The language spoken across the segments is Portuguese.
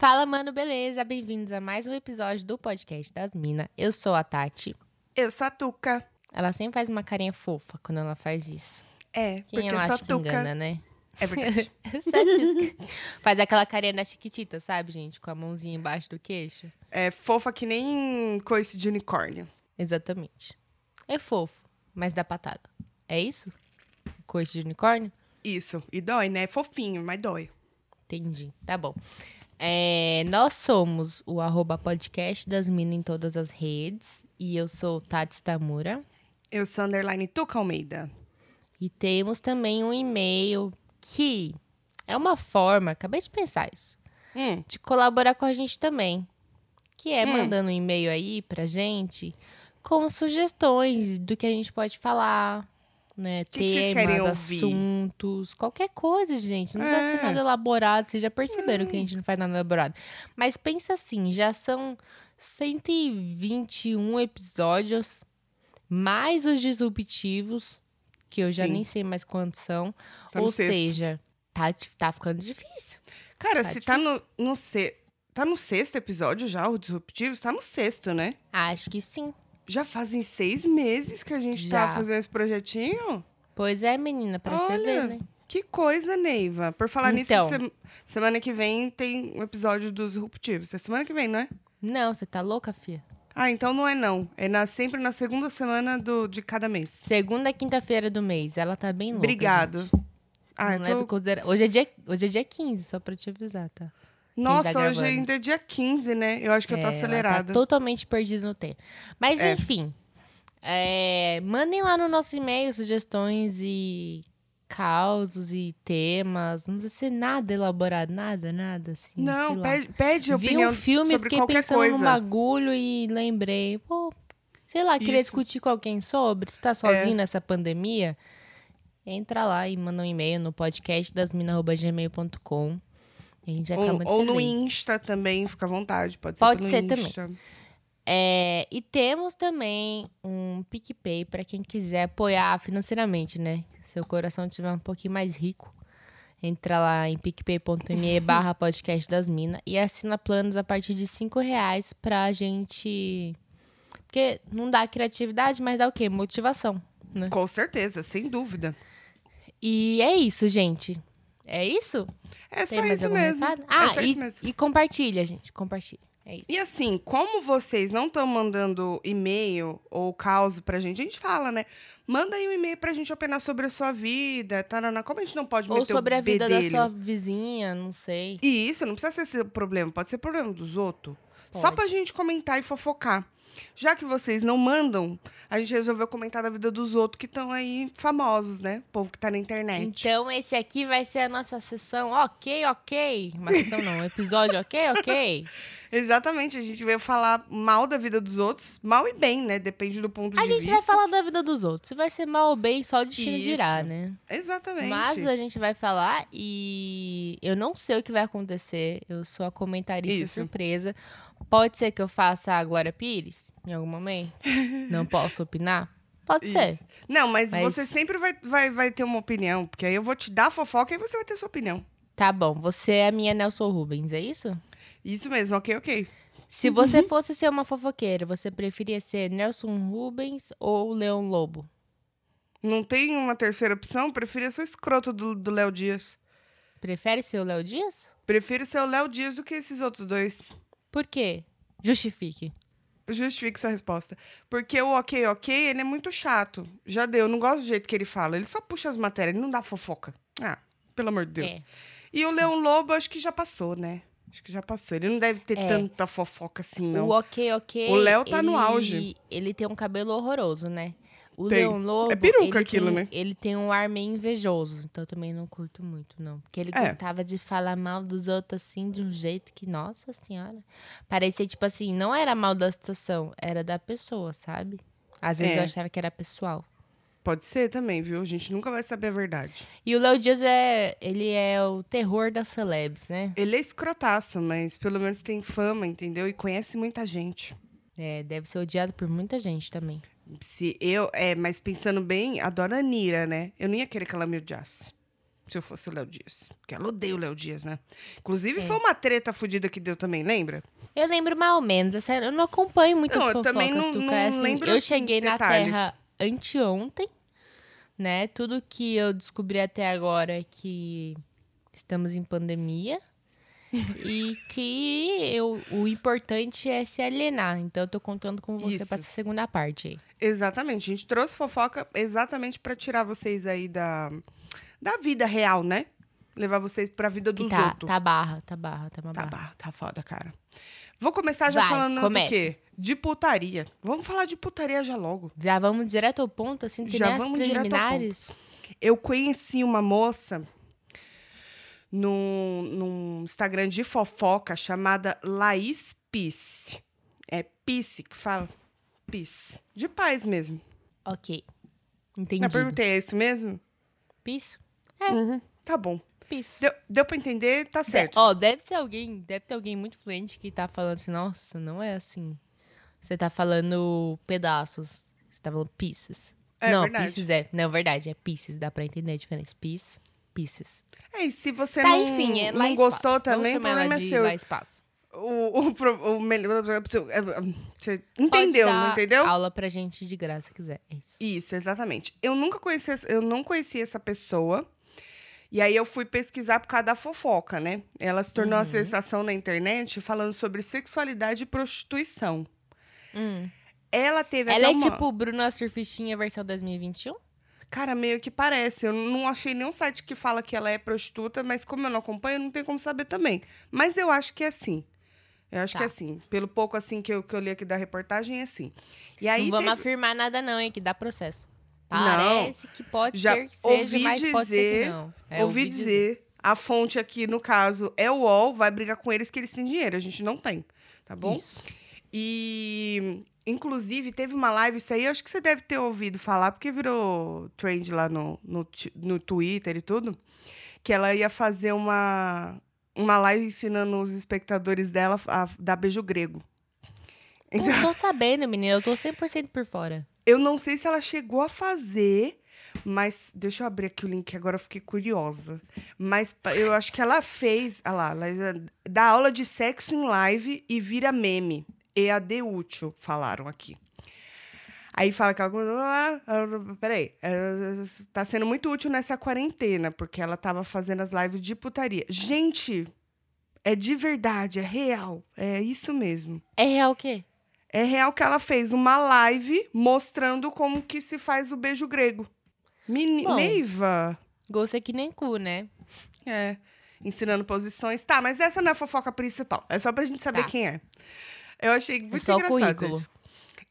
Fala, mano, beleza? Bem-vindos a mais um episódio do podcast das Minas. Eu sou a Tati. Eu sou a Tuca. Ela sempre faz uma carinha fofa quando ela faz isso. É, Quem porque ela acha que engana, né? É verdade. Faz aquela carinha da chiquitita, sabe, gente? Com a mãozinha embaixo do queixo. é fofa que nem coice de unicórnio. Exatamente. É fofo, mas dá patada. É isso? Coice de unicórnio? Isso. E dói, né? É fofinho, mas dói. Entendi. Tá bom. É, nós somos o arroba podcast das minas em todas as redes. E eu sou Tati Tamura. Eu sou underline Tuca Almeida. E temos também um e-mail que é uma forma, acabei de pensar isso, Hum, de colaborar com a gente também. Que é Hum. mandando um e-mail aí pra gente com sugestões do que a gente pode falar, né? que Temas, ouvir? assuntos, qualquer coisa, gente. Não precisa ser É. nada elaborado. Vocês já perceberam que a gente não faz nada elaborado. Mas pensa assim, já são 121 episódios, mais os disruptivos, que eu já Sim. nem sei mais quantos são. Tá Ou seja, tá, tá ficando difícil. Cara, Tá se tá no, no se... Tá no sexto episódio já, o Disruptivos? Tá no sexto, né? Acho que sim. Já fazem seis meses que a gente Já. tá fazendo esse projetinho. Pois é, menina, pra você ver, Olha, né? que coisa, Neiva. Por falar Então. nisso, sem- semana que vem tem um episódio dos Disruptivos. É semana que vem, não é? Não, você tá louca, fia? Ah, então não é não. É na, sempre na segunda semana do, de cada mês. Segunda quinta-feira do mês. Ela tá bem louca. Obrigado. gente. Ah, Não eu tô... hoje, é dia, hoje é dia 15, só pra te avisar, tá? Nossa, tá hoje ainda é dia 15, né? Eu acho que eu tô É, ela acelerada. Tá totalmente perdida no tempo. Mas, É. enfim. é, mandem lá no nosso e-mail sugestões e causos e temas. Não precisa ser nada elaborado, nada, nada assim. Não, pede, pede Vi opinião um filme, sobre fiquei pensando coisa. num bagulho e lembrei. Pô, sei lá, queria Isso. É. discutir com alguém sobre. Se tá sozinho nessa pandemia, entra lá e manda um e-mail no podcast dasmina.gmail.com. A gente vai ficar Ou, muito ou no. Insta também, fica à vontade. Pode ser Pode ser também. Insta. É, e temos também um PicPay para quem quiser apoiar financeiramente, né? Seu coração estiver um pouquinho mais rico. Entra lá em picpay.me barra podcast das minas e assina planos a partir de 5 reais pra gente... Porque não dá criatividade, mas dá o quê? Motivação, né? Com certeza, sem dúvida. E é isso, gente. É isso? É Tem só mais isso mesmo. recado? é Ah, só e, isso mesmo. e compartilha, gente. Compartilha. É isso. E assim, como vocês não estão mandando e-mail ou caos pra gente, a gente fala, né? Manda aí um e-mail pra gente opinar sobre a sua vida, tarana. Como a gente não pode Ou sobre o a vida da bedelho? sua vizinha, não sei. E isso, não precisa ser seu problema, pode ser problema dos outros. Só Pode. pra gente comentar e fofocar. Já que vocês não mandam, a gente resolveu comentar da vida dos outros que estão aí famosos, né? O povo que tá na internet. Então, esse aqui vai ser a nossa sessão ok, ok. Uma sessão não, um episódio ok, ok. Exatamente, a gente veio falar mal da vida dos outros, mal e bem, né? Depende do ponto A de gente vista. vai falar da vida dos outros. Se vai ser mal ou bem, só o destino Isso. dirá, né? Exatamente. Mas a gente vai falar e eu não sei o que vai acontecer. Eu sou a comentarista Isso. surpresa. Pode ser que eu faça a Glória Pires em algum momento? não posso opinar? Pode ser. Isso. Não, mas, Mas- você sempre vai, vai, vai ter uma opinião, porque aí eu vou te dar fofoca e você vai ter sua opinião. Tá bom, você é a minha Nelson Rubens, é isso? Isso mesmo, ok, ok. Se você fosse ser uma fofoqueira, você preferia ser Nelson Rubens ou Leão Lobo? Não tem uma terceira opção? Preferia ser o escroto do Léo Dias. Prefere ser o Léo Dias? Prefiro ser o Léo Dias do que esses outros dois. Por quê? Justifique. Justifique sua resposta. Porque o ok, ok, ele é muito chato. Já deu, eu não gosto do jeito que ele fala. Ele só puxa as matérias, ele não dá fofoca. Ah, pelo amor de Deus. É. E o Leão Lobo, acho que já passou, né? Acho que já passou. Ele não deve ter É. tanta fofoca assim, não. O ok, ok. O Léo tá no ele- auge. Ele tem um cabelo horroroso, né? O Tem. Leão Lobo. É peruca ele aquilo, tem, né? Ele tem um ar meio invejoso, então eu também não curto muito, não. Porque ele É. gostava de falar mal dos outros assim, de um jeito que, nossa senhora. Parecia, tipo assim, não era mal da situação, era da pessoa, sabe? Às vezes É. eu achava que era pessoal. Pode ser também, viu? A gente nunca vai saber a verdade. E o Léo Dias é. Ele é o terror das celebs, né? Ele é escrotaço, mas pelo menos tem fama, entendeu? E conhece muita gente. É, deve ser odiado por muita gente também. Se eu, é, mas pensando bem, adoro a Nira, né? Eu não ia querer que ela me odiasse. se eu fosse o Léo Dias. Porque ela odeia o Léo Dias, né? Inclusive, É. foi uma treta fodida que deu também, lembra? Eu lembro mais ou menos. sério, Eu não acompanho muitas Não, eu fofocas, também não- Tuca. não É assim, lembro, eu assim, cheguei na detalhes. Terra anteontem, né? Tudo que eu descobri até agora é que estamos em pandemia. E que eu, o importante é se alienar. Então eu tô contando com você pra essa segunda parte aí. Exatamente. A gente trouxe fofoca exatamente pra tirar vocês aí da, da vida real, né? Levar vocês pra vida Que dos tá, outros. tá barra, tá barra, tá uma Tá, barra. ba- tá foda, cara. Vou começar já Vai, falando começa. do quê? De putaria. Vamos falar de putaria já logo. Já vamos direto ao ponto, assim, tem Já vamos direto ao preliminares. Eu conheci uma moça no, num Instagram de fofoca chamada Laís Pisse. É Pisse que fala? Pisse. De paz mesmo. Ok. Eu Entendi. perguntei, é isso mesmo? Pis? Uhum, tá bom. Pis. Deu, deu pra entender? Tá De- certo. Ó, deve ser alguém, deve ter alguém muito fluente que tá falando assim, nossa, não é assim. Você tá falando pedaços. Você tá falando pieces. É não, verdade. pieces é. Não, verdade, é pieces. Dá pra entender a diferença. Piece, pieces. É, e se você Tá, não, enfim, é não gostou também, o ela problema é seu. espaço. O, o, pro- o melhor- Você Pode entendeu, não entendeu? aula pra gente de graça, se quiser. É isso. Isso, exatamente. Eu nunca conheci, essa- eu não conhecia essa pessoa. E aí eu fui pesquisar por causa da fofoca, né? Ela se tornou Uhum. uma sensação na internet falando sobre sexualidade e prostituição. Ela teve Hum. Ela até é uma... tipo Bruna Surfistinha versão 2021? Cara, meio que parece. Eu não achei nenhum site que fala que ela é prostituta, mas como eu não acompanho, não tem como saber também. Mas eu acho que é assim. Eu acho Tá. que é assim. Pelo pouco assim que eu, que eu li aqui da reportagem, é assim. E aí não vamos teve- afirmar nada não, hein, que dá processo. Não. Parece que pode Já ser que seja, ouvi mas pode ser que dizer- não. É, ouvi dizer, a fonte aqui, no caso, é o UOL, vai brigar com eles que eles têm dinheiro. A gente não tem, tá bom? Isso. E, inclusive, teve uma live, isso aí eu acho que você deve ter ouvido falar, porque virou trend lá no, no, no Twitter e tudo, que ela ia fazer uma, uma live ensinando os espectadores dela a dar beijo grego. Então, Não tô sabendo, menina. Eu tô 100% por fora. eu não sei se ela chegou a fazer, mas deixa eu abrir aqui o link, agora eu fiquei curiosa. Mas eu acho que ela fez, olha lá, ela eh, dá aula de sexo em live e vira meme. EAD útil, falaram aqui. Aí fala que ela. Peraí, eh, tá sendo muito útil nessa quarentena, porque ela tava fazendo as lives de putaria. Gente, é de verdade, é real. É isso mesmo. É real o quê? É real que ela fez uma live mostrando como que se faz o beijo grego. Meni Bom. Neiva. Gosto é que nem cu, né? É. Ensinando posições. Tá, mas essa não é a fofoca principal. É só pra gente saber Tá. quem é. Eu achei muito só o engraçado. currículo. gente.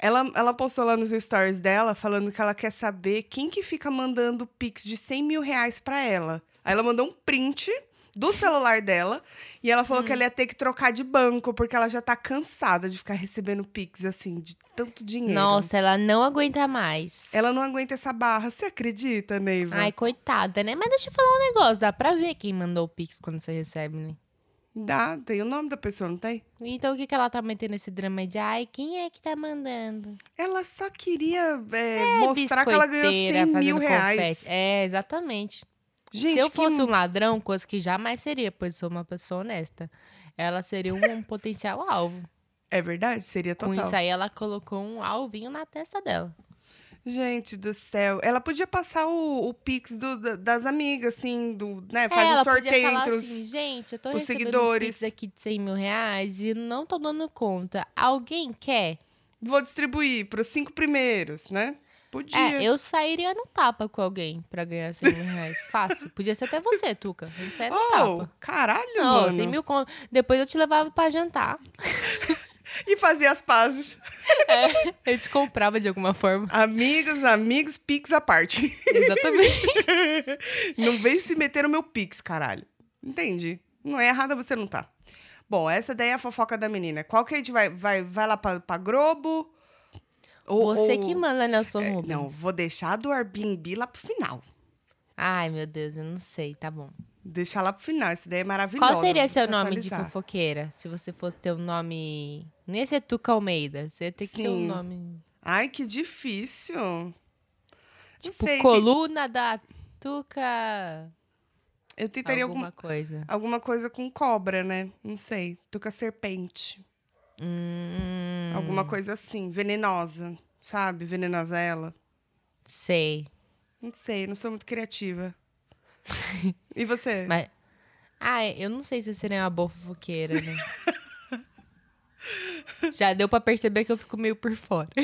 Ela, ela postou lá nos stories dela falando que ela quer saber quem que fica mandando pix de 100 mil reais pra ela. Aí ela mandou um print do celular dela e ela Hum. falou que ela ia ter que trocar de banco porque ela já tá cansada de ficar recebendo pix, assim, de tanto dinheiro. Nossa, ela não aguenta mais. Ela não aguenta essa barra. Você acredita, Neiva? Ai, coitada, né? Mas deixa eu falar um negócio. Dá pra ver quem mandou o Pix quando você recebe, né? Dá, tem o nome da pessoa, não tem? Então o que, que ela tá metendo esse drama de ai, quem é que tá mandando? Ela só queria é, mostrar que ela ganhou 100 Biscoiteira, mil reais. confete. É, exatamente. Gente, Se eu que- fosse um ladrão, coisa que jamais seria, pois sou uma pessoa honesta, ela seria um, um potencial alvo. É verdade? Seria Com total. isso aí, ela colocou um alvinho na testa dela. Gente do céu. Ela podia passar o, o pix do- da- das amigas, assim, do, né? É, Faz um sorteio entre os... assim, gente, eu tô os seguidores. uns Pix aqui de 100 mil reais e não tô dando conta. Alguém quer? Vou distribuir para os cinco primeiros, né? Podia. É, eu sairia no tapa com alguém pra ganhar 100 mil reais. Fácil. Podia ser até você, Tuca. A gente sai no Oh, tapa. caralho, Não, mano. 100 mil conto. Depois eu te levava pra jantar. E fazer as pazes. Eu te comprava de alguma forma. Amigos, amigos, pix à parte. Exatamente. Não vem se meter no meu pix, caralho. Entendi. Não é errada, você não tá. Bom, essa daí é a fofoca da menina. Qual que a gente vai? Vai, vai lá pra, pra Globo? Ou- Você ou- que manda, Nelson É, Rubens. Não, vou deixar do Airbnb lá pro final. Ai, meu Deus, eu não sei. Tá bom. Deixar lá pro final. Essa daí é maravilhosa. Qual seria seu nome de atualizar. fofoqueira? Se você fosse ter um nome... Não ia ser Tuca Almeida. Você ia ter que ter um nome... Ai, que difícil. Tipo, sei, coluna da Tuca... Eu tentaria Alguma coisa. alguma coisa com cobra, né? Não sei. Tô com a serpente. Hum, Alguma coisa assim, venenosa. Sabe? Venenosa ela. sei. Não sei, não sou muito criativa. e você? Mas. Ah, eu não sei se eu seria uma boa fofoqueira, né? Já deu pra perceber que eu fico meio por fora.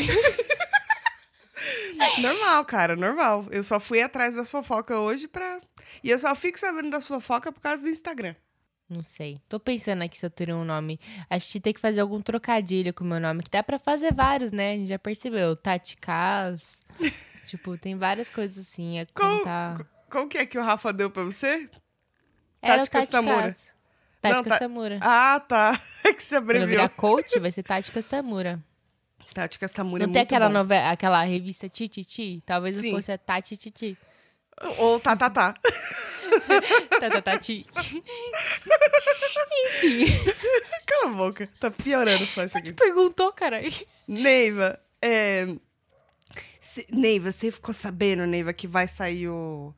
Normal, cara, normal. Eu só fui atrás das fofocas hoje pra. E eu só fico sabendo das fofocas por causa do Instagram. Não sei. Tô pensando aqui se eu teria um nome. Acho que tem que fazer algum trocadilho com o meu nome, que dá pra fazer vários, né? A gente já percebeu. Tati Cas. tipo, tem várias coisas assim. É Qual, contar. qual que é que o Rafa deu pra você? Era o Tati Castamura. Cas. Tati Não, tá- Castamura. Ah, tá. É que você Quando abreviou. virar coach, vai ser Tati Castamura. Tati Castamura é Não tem muito aquela bom. novela, aquela revista Tititi? Talvez Sim. fosse a Tati Titi. Ou tá, tá, tá. Tá, tá, Tati. Cala a boca. Tá piorando só isso aqui. Perguntou, caralho. Neiva, é... Neiva, você ficou sabendo, Neiva, que vai sair o,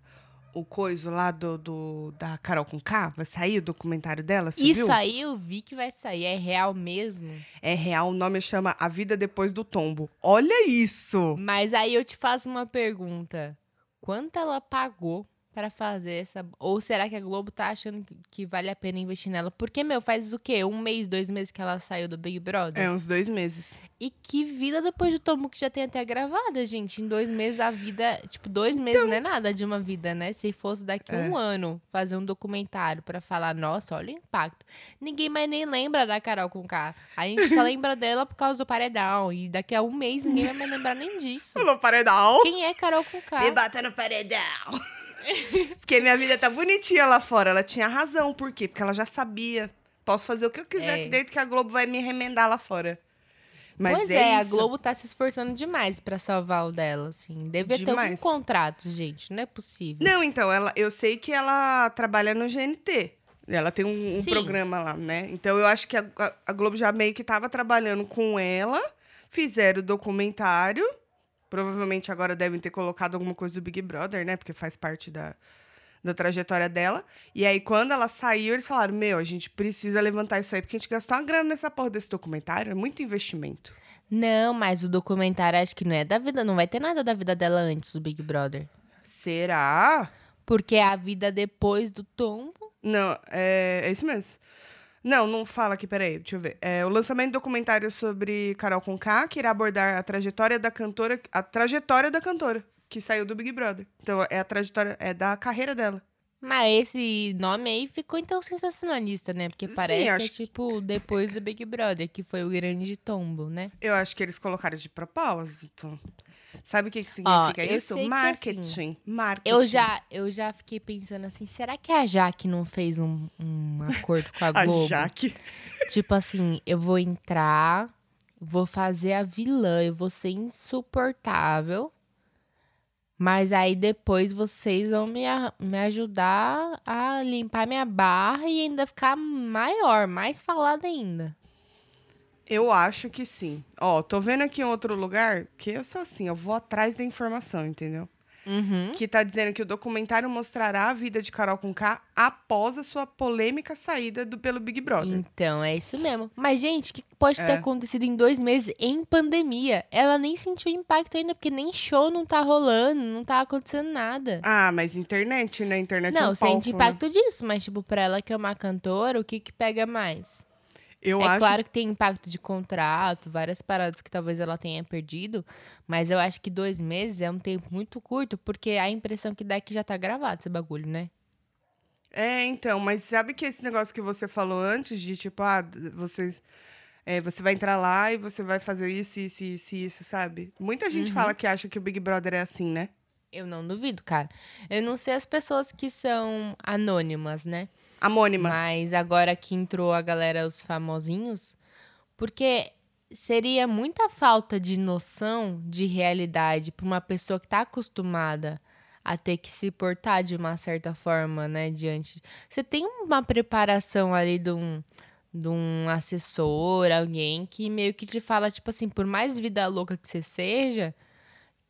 o coisa lá do, do- da Carol com K? Vai sair o documentário dela, você Isso viu? aí eu vi que vai sair. É real mesmo? É real, o nome chama A Vida Depois do Tombo. Olha isso! Mas aí eu te faço uma pergunta. Quanto ela pagou pra fazer essa... Ou será que a Globo tá achando que- vale a pena investir nela? Porque, meu, faz o quê? Um mês, dois meses que ela saiu do Big Brother? É, uns dois meses. E que vida depois do tombo que já tem até gravada, gente. Em dois meses a vida. Tipo, dois meses não é nada de uma vida, né? Se fosse daqui É. um ano fazer um documentário pra falar, nossa, olha o impacto. Ninguém mais nem lembra da Carol com K. A gente só lembra dela por causa do paredão. E daqui a um mês ninguém vai mais lembrar nem disso. Falou paredão. Quem é Carol com K? Me bata no paredão. Porque minha vida tá bonitinha lá fora. Ela tinha razão. Por quê? Porque ela já sabia. Posso fazer o que eu quiser É. aqui dentro que a Globo vai me remendar lá fora. Mas pois é, é, a. Globo tá se esforçando demais pra salvar o dela, assim. Devia ter algum Demais. contrato, gente. Não é possível. Não, então, ela, eu sei que ela trabalha no GNT. Ela tem um, um programa lá, né? Então eu acho que a, a- a Globo já meio que tava trabalhando com ela, fizeram o documentário. Provavelmente agora devem ter colocado alguma coisa do Big Brother, né? Porque faz parte da, da trajetória dela. E aí, quando ela saiu, eles falaram: Meu, a gente precisa levantar isso aí, porque a gente gastou uma grana nessa porra desse documentário. É muito investimento. Não, mas o documentário acho que não é da vida. Não vai ter nada da vida dela antes do Big Brother. Será? Porque é a vida depois do tombo. Não, é, é isso mesmo. Não, não fala aqui, peraí, deixa eu ver. É o lançamento do documentário sobre Carol Conká, que irá abordar a trajetória da cantora, a trajetória da cantora, que saiu do Big Brother. Então, é a trajetória, é da carreira dela. Mas esse nome aí ficou então sensacionalista, né? Porque Sim, parece que é acho- tipo depois do Big Brother, que foi o grande tombo, né? Eu acho que eles colocaram de propósito. Sabe o que, que significa isso? sei que, Marketing. assim, Marketing. Eu já, eu já fiquei pensando assim, será que a Jaque não fez um, um acordo com a A Globo? Jaque. Tipo assim, eu vou entrar, vou fazer a vilã, eu vou ser insuportável. Mas aí depois vocês vão me, a- me ajudar a limpar minha barra e ainda ficar maior, mais falada ainda. Eu acho que sim. Ó, tô vendo aqui em outro lugar que eu sou assim, eu vou atrás da informação, entendeu? Uhum. que tá dizendo que o documentário mostrará a vida de Carol com K após a sua polêmica saída do, pelo Big Brother. Então, é isso mesmo. Mas, gente, o que pode ter É. acontecido em dois meses em pandemia? Ela nem sentiu impacto ainda, porque nem show não tá rolando, não tá acontecendo nada. Ah, mas internet, né? Internet é Não, um sente né? impacto disso, mas, tipo, pra ela que é uma cantora, o que que pega mais? Eu é acho claro que tem impacto de contrato, várias paradas que talvez ela tenha perdido, mas eu acho que dois meses é um tempo muito curto, porque a impressão que dá é que já tá gravado esse bagulho, né? É, então, mas sabe que esse negócio que você falou antes de tipo, ah, vocês. é, você vai entrar lá e você vai fazer isso, isso, isso, isso, sabe? Muita Uhum. gente fala que acha que o Big Brother é assim, né? Eu não duvido, cara. Eu não sei as pessoas que são anônimas, né? Amônimas. Mas agora que entrou a galera, os famosinhos, porque seria muita falta de noção de realidade para uma pessoa que tá acostumada a ter que se portar de uma certa forma, né, diante. Você tem uma preparação ali de um de um assessor, alguém que meio que te fala tipo assim, por mais vida louca que você seja,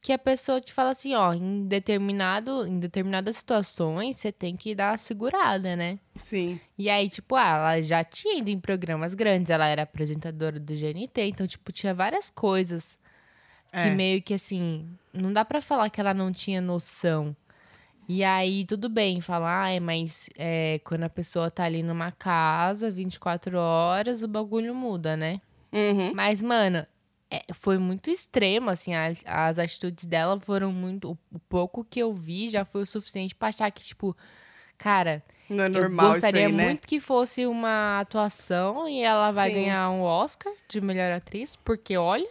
que a pessoa te fala assim, ó, em determinado, em determinadas situações você tem que dar uma segurada, né? Sim. E aí, tipo, ah, ela já tinha ido em programas grandes, ela era apresentadora do GNT, então, tipo, tinha várias coisas que É. meio que assim, não dá pra falar que ela não tinha noção. E aí, tudo bem, falar, ai, mas é, quando a pessoa tá ali numa casa, 24 horas, o bagulho muda, né? Uhum. Mas, mano, é, foi muito extremo, assim, as, as atitudes dela foram muito. O, o pouco que eu vi já foi o suficiente pra achar que, tipo, cara, Não é eu normal gostaria isso aí, né? muito que fosse uma atuação e ela vai Sim. ganhar um Oscar de melhor atriz, porque olha.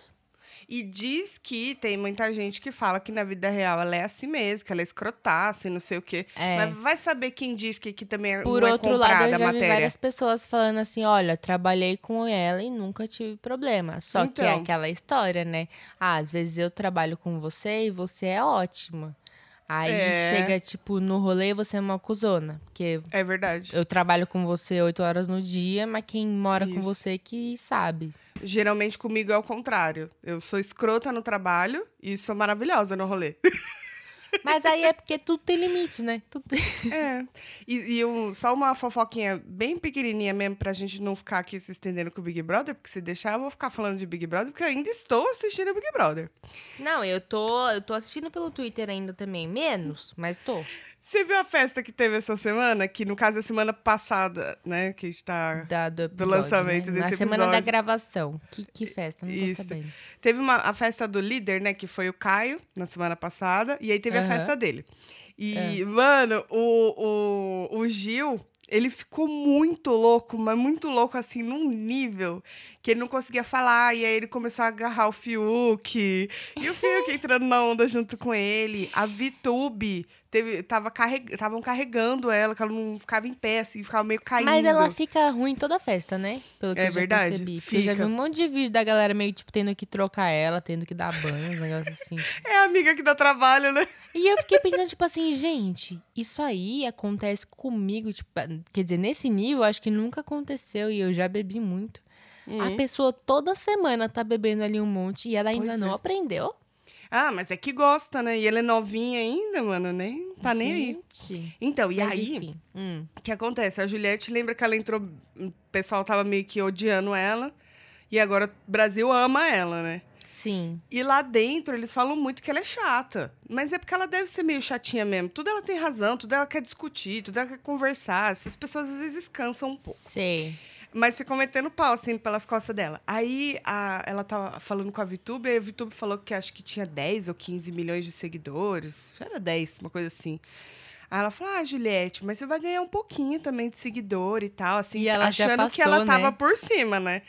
E diz que tem muita gente que fala que na vida real ela é assim mesmo, que ela é escrotaça e não sei o quê. É. Mas vai saber quem diz que, que também é, Por não é outro lado, eu já vi várias pessoas falando assim: olha, trabalhei com ela e nunca tive problema. Só que é Então. aquela história, né? Ah, às vezes eu trabalho com você e você é ótima. Aí É. chega, tipo, no rolê você é uma cuzona. Porque É verdade. eu trabalho com você oito horas no dia, mas quem mora com Isso. você que sabe. Geralmente comigo é o contrário. Eu sou escrota no trabalho e sou maravilhosa no rolê. Mas aí é porque tudo tem limite, né? Tudo. É. E, e um- só uma fofoquinha bem pequenininha mesmo pra gente não ficar aqui se estendendo com o Big Brother, porque se deixar eu vou ficar falando de Big Brother, porque eu ainda estou assistindo o Big Brother. Não, eu tô, eu tô assistindo pelo Twitter ainda também. Menos, mas tô. Você viu a festa que teve essa semana? Que no caso é semana passada, né? Que a gente tá. Da, do, episódio, lançamento né? desse Na semana da episódio. gravação. Que, que festa? Não tô Isso. sabendo. Teve uma, a festa do líder, né? Que foi o Caio, na semana passada. E aí teve a Aham. É. festa dele. E, mano, o, o, o Gil, ele ficou muito louco, mas muito louco, assim, num nível que ele não conseguia falar. E aí ele começou a agarrar o Fiuk. E o Fiuk entrando na onda junto com ele. A Vitube teve, tava carreg, estavam carregando ela, que ela não ficava em pé, assim, ficava meio caindo. Mas ela fica ruim toda a festa, né? Pelo que É eu já verdade, percebi. Porque Eu já vi fica. um monte de vídeo da galera meio, tipo, tendo que trocar ela, tendo que dar banho, uns negócios assim. É a amiga que dá trabalho, né? E eu fiquei pensando, tipo assim, gente, isso aí acontece comigo, tipo, quer dizer, nesse nível, acho que nunca aconteceu e eu já bebi muito. A pessoa toda semana tá bebendo ali um monte e ela ainda Pois não é. aprendeu. Ah, mas é que gosta, né? E ela é novinha ainda, mano, nem tá nem aí. Gente. Então, e Mas aí. Hum. o que acontece? A Juliette lembra que ela entrou, o pessoal tava meio que odiando ela, e agora o Brasil ama ela, né? Sim. E lá dentro eles falam muito que ela é chata. Mas é porque ela deve ser meio chatinha mesmo. Tudo ela tem razão, tudo ela quer discutir, tudo ela quer conversar. Essas pessoas às vezes cansam um pouco. Sei. Mas ficou metendo pau, assim, pelas costas dela. Aí a- ela tava falando com a Vitube, e a Vitube falou que acho que tinha 10 ou 15 milhões de seguidores. Já era 10, uma coisa assim. Aí ela falou: Ah, Juliette, mas você vai ganhar um pouquinho também de seguidor e tal, assim, E achando que passou, ela tava né? por cima, né?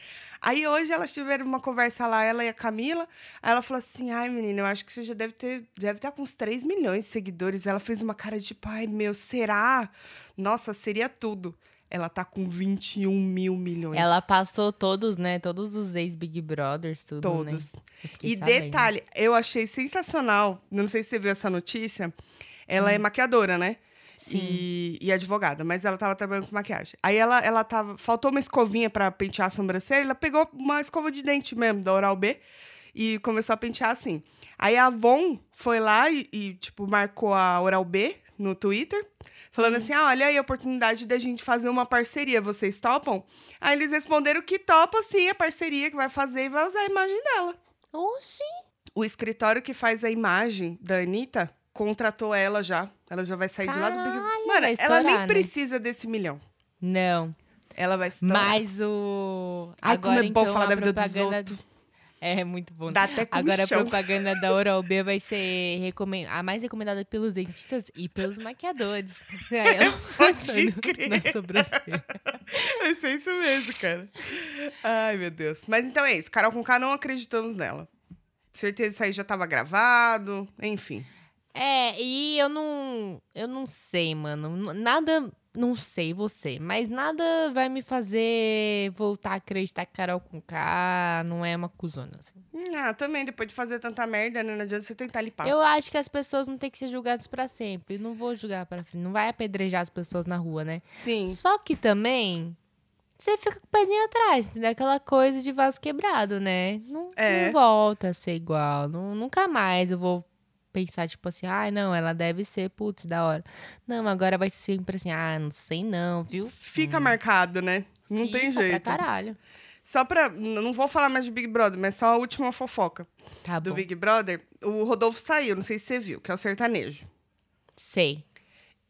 Aí hoje elas tiveram uma conversa lá, ela e a Camila. Aí ela falou assim: ai, menina, eu acho que você já deve ter, deve estar com uns 3 milhões de seguidores. Ela fez uma cara de tipo, ai, meu, será? Nossa, seria tudo. Ela tá com 21 mil milhões. Ela passou todos, né? Todos os ex-Big Brothers, tudo, Todos. né? Eu fiquei E sabendo. detalhe, eu achei sensacional. Não sei se você viu essa notícia. Ela é maquiadora, né? Hum. Sim. E, e advogada, mas ela tava trabalhando com maquiagem. Aí ela, ela tava. Faltou uma escovinha pra pentear a sobrancelha. Ela pegou uma escova de dente mesmo, da Oral B, e começou a pentear assim. Aí a Avon foi lá e, e, tipo, marcou a Oral B no Twitter, falando assim: ah, olha aí a oportunidade da gente fazer uma parceria, vocês topam? Aí eles responderam que topa sim a parceria que vai fazer e vai usar a imagem dela. Oxi! O escritório que faz a imagem da Anitta contratou ela já. Ela já vai sair de lá do Big Caralho, Mano, vai ela nem estourar, né? precisa desse milhão. Não. Ela vai estourar. Mas o. Ai, Agora, como é bom então, falar da vida dos outros. É muito bom. Dá até Agora a propaganda da Oral B vai ser a mais recomendada pelos dentistas e pelos maquiadores. Ela passando crer. Na sobrancelha. Vai ser isso mesmo, cara. Ai, meu Deus. Mas então é isso. Carol com K não acreditamos nela. Certeza isso aí já tava gravado. Enfim. É, e eu não. Eu não sei, mano. Nada. Não sei você, mas nada vai me fazer voltar a acreditar que Carol com K não é uma cuzona. assim. Ah, também, depois de fazer tanta merda, né? Não adianta você tentar limpar. Eu acho que as pessoas não têm que ser julgadas pra sempre. Não vou julgar pra frente. Não vai apedrejar as pessoas na rua, né? Sim. Só que também. Você fica com o pezinho atrás, entendeu? Aquela coisa de vaso quebrado, né? Não, É. não volta a ser igual. Não- nunca mais eu vou pensar, tipo assim, ah, não, ela deve ser, putz, da hora. Não, agora vai ser sempre assim, ah, não sei não, viu? Fica marcado, né? Não Fica tem pra jeito. caralho. Só pra. Não vou falar mais de Big Brother, mas só a última fofoca Tá do. Big Brother. O Rodolfo saiu, não sei se você viu, que é o sertanejo. Sei.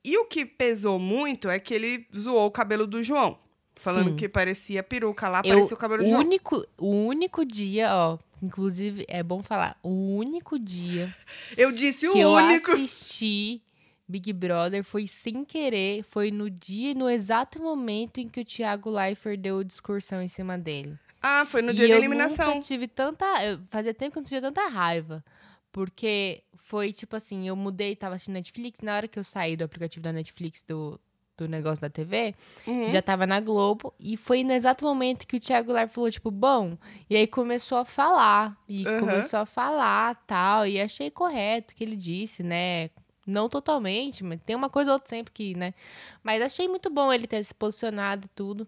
E o que pesou muito é que ele zoou o cabelo do João. Falando Sim. que parecia peruca lá, Eu, parecia o cabelo do João. único, o único dia, ó, inclusive é bom falar, o único dia Eu disse o que eu único. assisti Big Brother foi sem querer, foi no dia e no exato momento em que o Thiago Leifert deu discursão em cima dele. Ah, foi no e dia da eu eliminação. nunca tive tanta, eu- fazia tempo que eu não tinha tanta raiva, porque foi tipo assim, eu mudei, tava assistindo Netflix, na hora que eu saí do aplicativo da Netflix do do negócio da TV, Uhum. já tava na Globo, e foi no exato momento que o Thiago Leifert falou, tipo, bom, e aí começou a falar, e Aham. começou a falar, tal, e achei correto o que ele disse, né, não totalmente, mas tem uma coisa ou outra sempre que, né, mas achei muito bom ele ter se posicionado e tudo.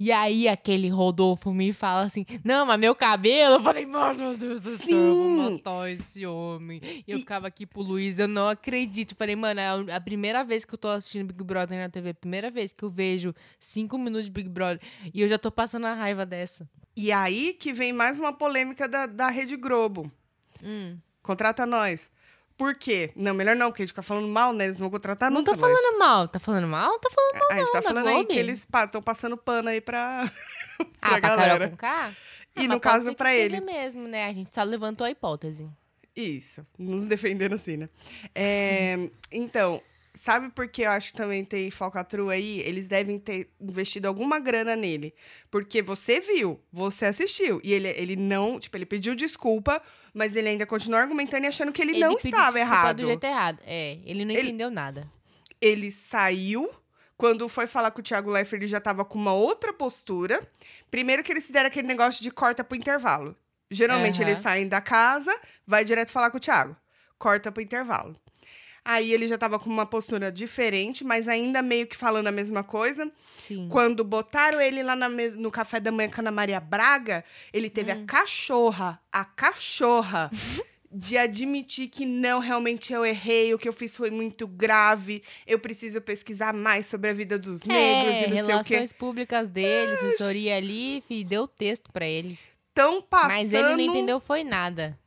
E aí aquele Rodolfo me fala assim, não, mas meu cabelo, eu falei, meu Deus do céu, eu vou matar esse homem. E eu E- ficava aqui pro Luiz, eu não acredito. Falei, mano, é a- a primeira vez que eu tô assistindo Big Brother na TV, primeira vez que eu vejo cinco minutos de Big Brother, e eu já tô passando a raiva dessa. E aí que vem mais uma polêmica da, da Rede Globo. Hum. Contrata nós. Por quê? Não, melhor não, porque a gente fica falando mal, né? Eles vão contratar Não tô falando mal, tá falando mal? Tá falando mal, Ah, a gente tá falando aí que eles estão passando pano aí pra, Ah, pra pra galera. Carol com K? E Ah, no caso pra seja ele. mesmo, né? A gente só levantou a hipótese. Isso, nos defendendo assim, né? É, então, sabe por que eu acho que também tem falcatrua aí? Eles devem ter investido alguma grana nele. Porque você viu, você assistiu. E ele, ele não, tipo, ele pediu desculpa, mas ele ainda continuou argumentando e achando que ele, não pediu estava errado. do jeito errado. É, ele não Ele- entendeu nada. Ele saiu. Quando foi falar com o Thiago Leifert, ele já tava com uma outra postura. Primeiro que eles fizeram aquele negócio de corta pro intervalo. Geralmente Aham. eles saem da casa, vai direto falar com o Thiago. Corta pro intervalo. Aí ele já tava com uma postura diferente, mas ainda meio que falando a mesma coisa. Sim. Quando botaram ele lá no café da manhã com a Ana Maria Braga, ele teve Hum. a cachorra, a cachorra, de admitir que não, realmente eu errei, o que eu fiz foi muito grave, eu preciso pesquisar mais sobre a vida dos negros é, e não sei o relações quê. públicas dele, assessoria ali, fi, deu texto pra ele. Estão passando Mas ele não entendeu foi nada.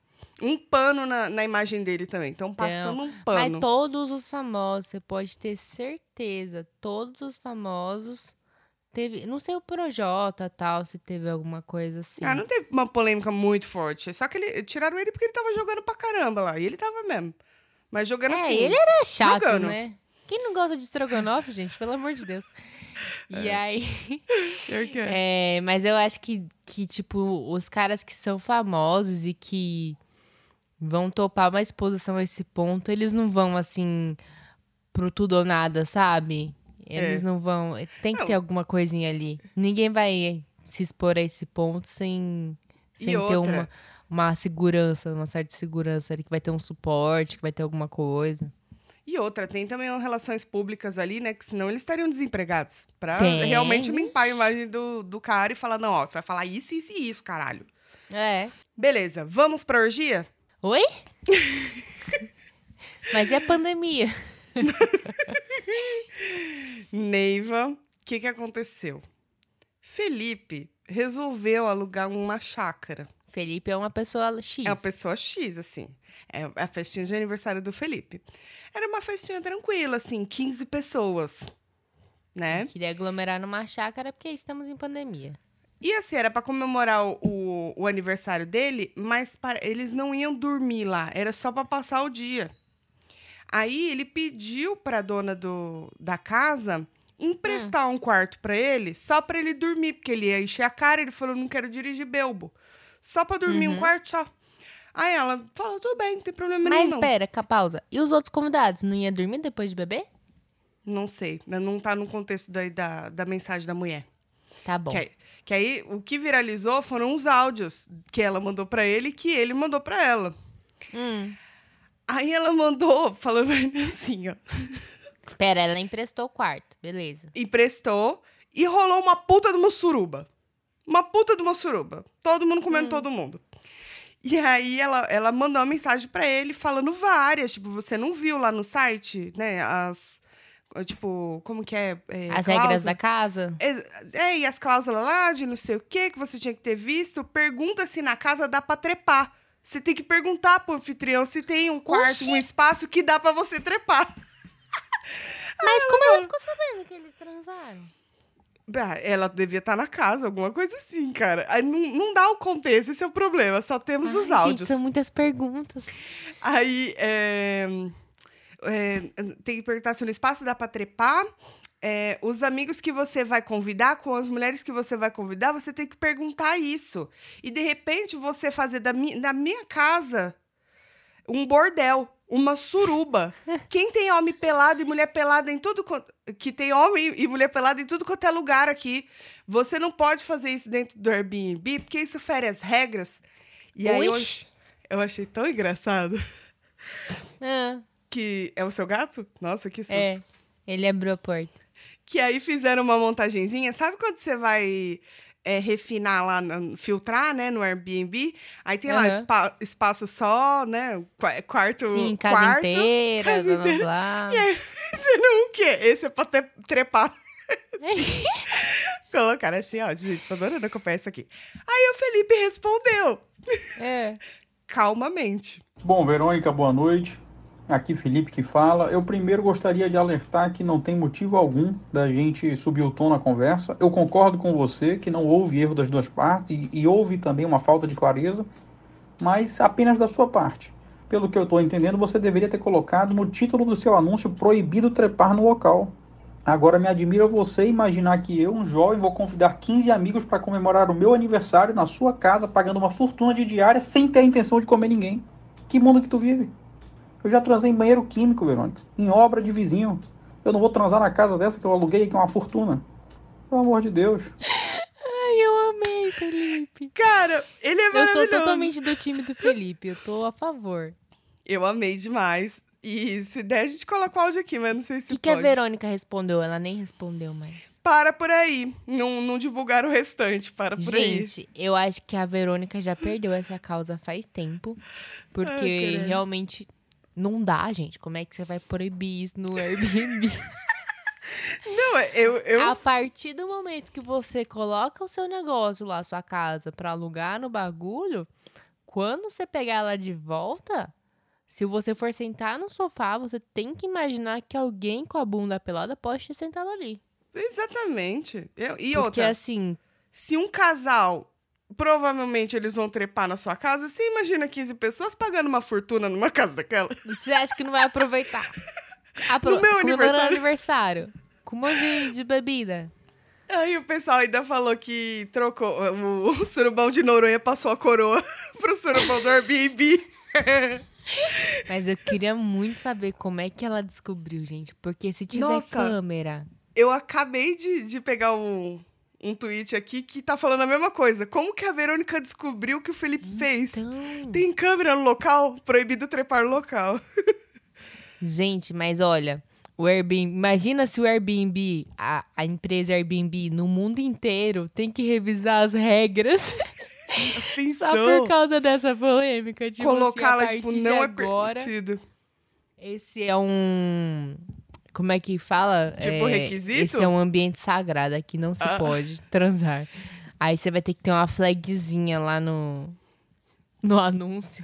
Um pano na, na imagem dele também. Estão passando um pano. Mas todos os famosos, você pode ter certeza, todos os famosos teve, não sei o Projota tal, se teve alguma coisa assim. Ah, não teve uma polêmica muito forte. Só que ele, tiraram ele porque ele tava jogando pra caramba lá. E ele tava mesmo. Mas jogando é, assim. ele era chato, jogando. né? Quem não gosta de estrogonofe, gente? Pelo amor de Deus. E aí, é. é, mas eu acho que, que, tipo, os caras que são famosos e que vão topar uma exposição a esse ponto, eles não vão, assim, pro tudo ou nada, sabe? Eles É. não vão... Tem que Não. ter alguma coisinha ali. Ninguém vai se expor a esse ponto sem, sem ter uma, uma segurança, uma certa segurança ali, que vai ter um suporte, que vai ter alguma coisa. E outra, tem também relações públicas ali, né? Que senão eles estariam desempregados. Pra Tem. realmente limpar a imagem do, do cara e falar: não, ó, você vai falar isso, isso e isso, caralho. É. Beleza, vamos pra orgia? Oi? Mas e a pandemia? Neiva, o que, que aconteceu? Felipe resolveu alugar uma chácara. Felipe é uma pessoa X. É uma pessoa X, assim. É a festinha de aniversário do Felipe. Era uma festinha tranquila, assim, 15 pessoas. Né? Queria aglomerar numa chácara porque estamos em pandemia. E assim, era pra comemorar o, o, aniversário dele, mas para- eles não iam dormir lá, era só pra passar o dia. Aí ele pediu pra dona do, da casa emprestar um quarto pra ele, só pra ele dormir, porque ele ia encher a cara, ele falou, não quero dirigir belbo. Só pra dormir um quarto só. Aí ela falou, tudo bem, não tem problema Mas nenhum não. espera, ca- pausa. E os outros convidados? Não ia dormir depois de beber? Não sei, né, não tá no contexto da, da, da mensagem da mulher. Tá bom. Que, que aí, o que viralizou foram os áudios que ela mandou pra ele e que ele mandou pra ela. Hum. Aí ela mandou, falando pra assim, ó. Pera, ela emprestou o quarto. Beleza. Emprestou e rolou uma puta de uma suruba. Uma puta de uma suruba. Todo mundo comendo todo mundo. E aí ela, ela mandou uma mensagem pra ele falando várias. Tipo, você não viu lá no site, né? As. Tipo, como que é? é As cláusula? regras da casa? É, é, e as cláusulas lá de não sei o que que você tinha que ter visto. Pergunta se na casa dá pra trepar. Você tem que perguntar pro anfitrião se tem um quarto, Oxi! um espaço que dá pra você trepar. Mas como ela ficou sabendo que eles transaram? Ela devia estar na casa, alguma coisa assim, cara. Aí não, não dá o contexto, esse é o problema. Só temos os Ai, áudios. Gente, são muitas perguntas. Aí, é, é, tem que perguntar se no espaço dá pra trepar. É, os amigos que você vai convidar, com as mulheres que você vai convidar, você tem que perguntar isso. E, de repente, você fazer da, mi da minha casa um bordel, uma suruba. Quem tem homem pelado e mulher pelada em tudo... Que tem homem e mulher pelada em tudo quanto é lugar aqui. Você não pode fazer isso dentro do Airbnb, porque isso fere as regras. E aí, eu, eu achei tão engraçado Ah, que é o seu gato? Nossa, que susto. é, ele abriu a porta. Que aí fizeram uma montagenzinha. Sabe quando você vai é, refinar lá, no- filtrar, né, no Airbnb? Aí tem lá Aham. espa- espaço só, né? qua- Quarto, Sim, casa quarto. inteira, casa blá, blá, inteira. blá. E aí, você não o quê? Esse é pra trepar. Colocaram, achei ótimo, gente. Tô adorando acompanhar isso aqui. Aí o Felipe respondeu, É. calmamente. Bom, Verônica, boa noite. Aqui Felipe que fala. Eu primeiro gostaria de alertar que não tem motivo algum da gente subir o tom na conversa. Eu concordo com você que não houve erro das duas partes e, e houve também uma falta de clareza, mas apenas da sua parte. Pelo que eu estou entendendo, você deveria ter colocado no título do seu anúncio proibido trepar no local. Agora me admira você imaginar que eu, um jovem, vou convidar 15 amigos para comemorar o meu aniversário na sua casa, pagando uma fortuna de diária sem ter a intenção de comer ninguém. Que mundo que tu vive? Eu já transei em banheiro químico, Verônica. Em obra de vizinho. Eu não vou transar na casa dessa que eu aluguei, que é uma fortuna. Pelo amor de Deus. Ai, eu amei, Felipe. Cara, ele é Eu sou maravilhoso. totalmente do time do Felipe. Eu tô a favor. Eu amei demais. E se der, a gente coloca o áudio aqui, mas não sei O se que, que a. Verônica respondeu? Ela nem respondeu mais. Para por aí. Não, não divulgar o restante. Para por aí. Gente, eu acho que a Verônica já perdeu essa causa faz tempo. Porque Ai, realmente não dá, gente. Como é que você vai proibir isso no Airbnb? Não, eu... eu... A partir do momento que você coloca o seu negócio lá, sua casa, pra alugar no bagulho, quando você pegar ela de volta, se você for sentar no sofá, você tem que imaginar que alguém com a bunda pelada pode ter sentado ali. Exatamente. Eu- e Porque outra, assim, se um casal... Provavelmente eles vão trepar na sua casa. Você imagina 15 pessoas pagando uma fortuna numa casa daquela? você acha que não vai aproveitar? Apro No meu aniversário. aniversário. Com um monte de, de bebida. Aí o pessoal ainda falou que trocou. O, o surubão de Noronha passou a coroa pro surubão do Airbnb. Mas eu queria muito saber como é que ela descobriu, gente. Porque se tiver Nossa. câmera. Eu acabei de, de pegar um, um tweet aqui que tá falando a mesma coisa. Como que a Verônica descobriu que o Felipe fez? Então. Tem câmera no local? Proibido trepar no local. Gente, mas olha, o Airbnb, imagina se o Airbnb, a, a empresa Airbnb no mundo inteiro tem que revisar as regras Pensou? só por causa dessa polêmica. Tipo, Colocá-la, assim, tipo, não de é agora, permitido. esse é um como é que fala? Tipo, É, requisito? Esse é um ambiente sagrado, aqui não se Ah. pode transar. Aí você vai ter que ter uma flagzinha lá no no anúncio.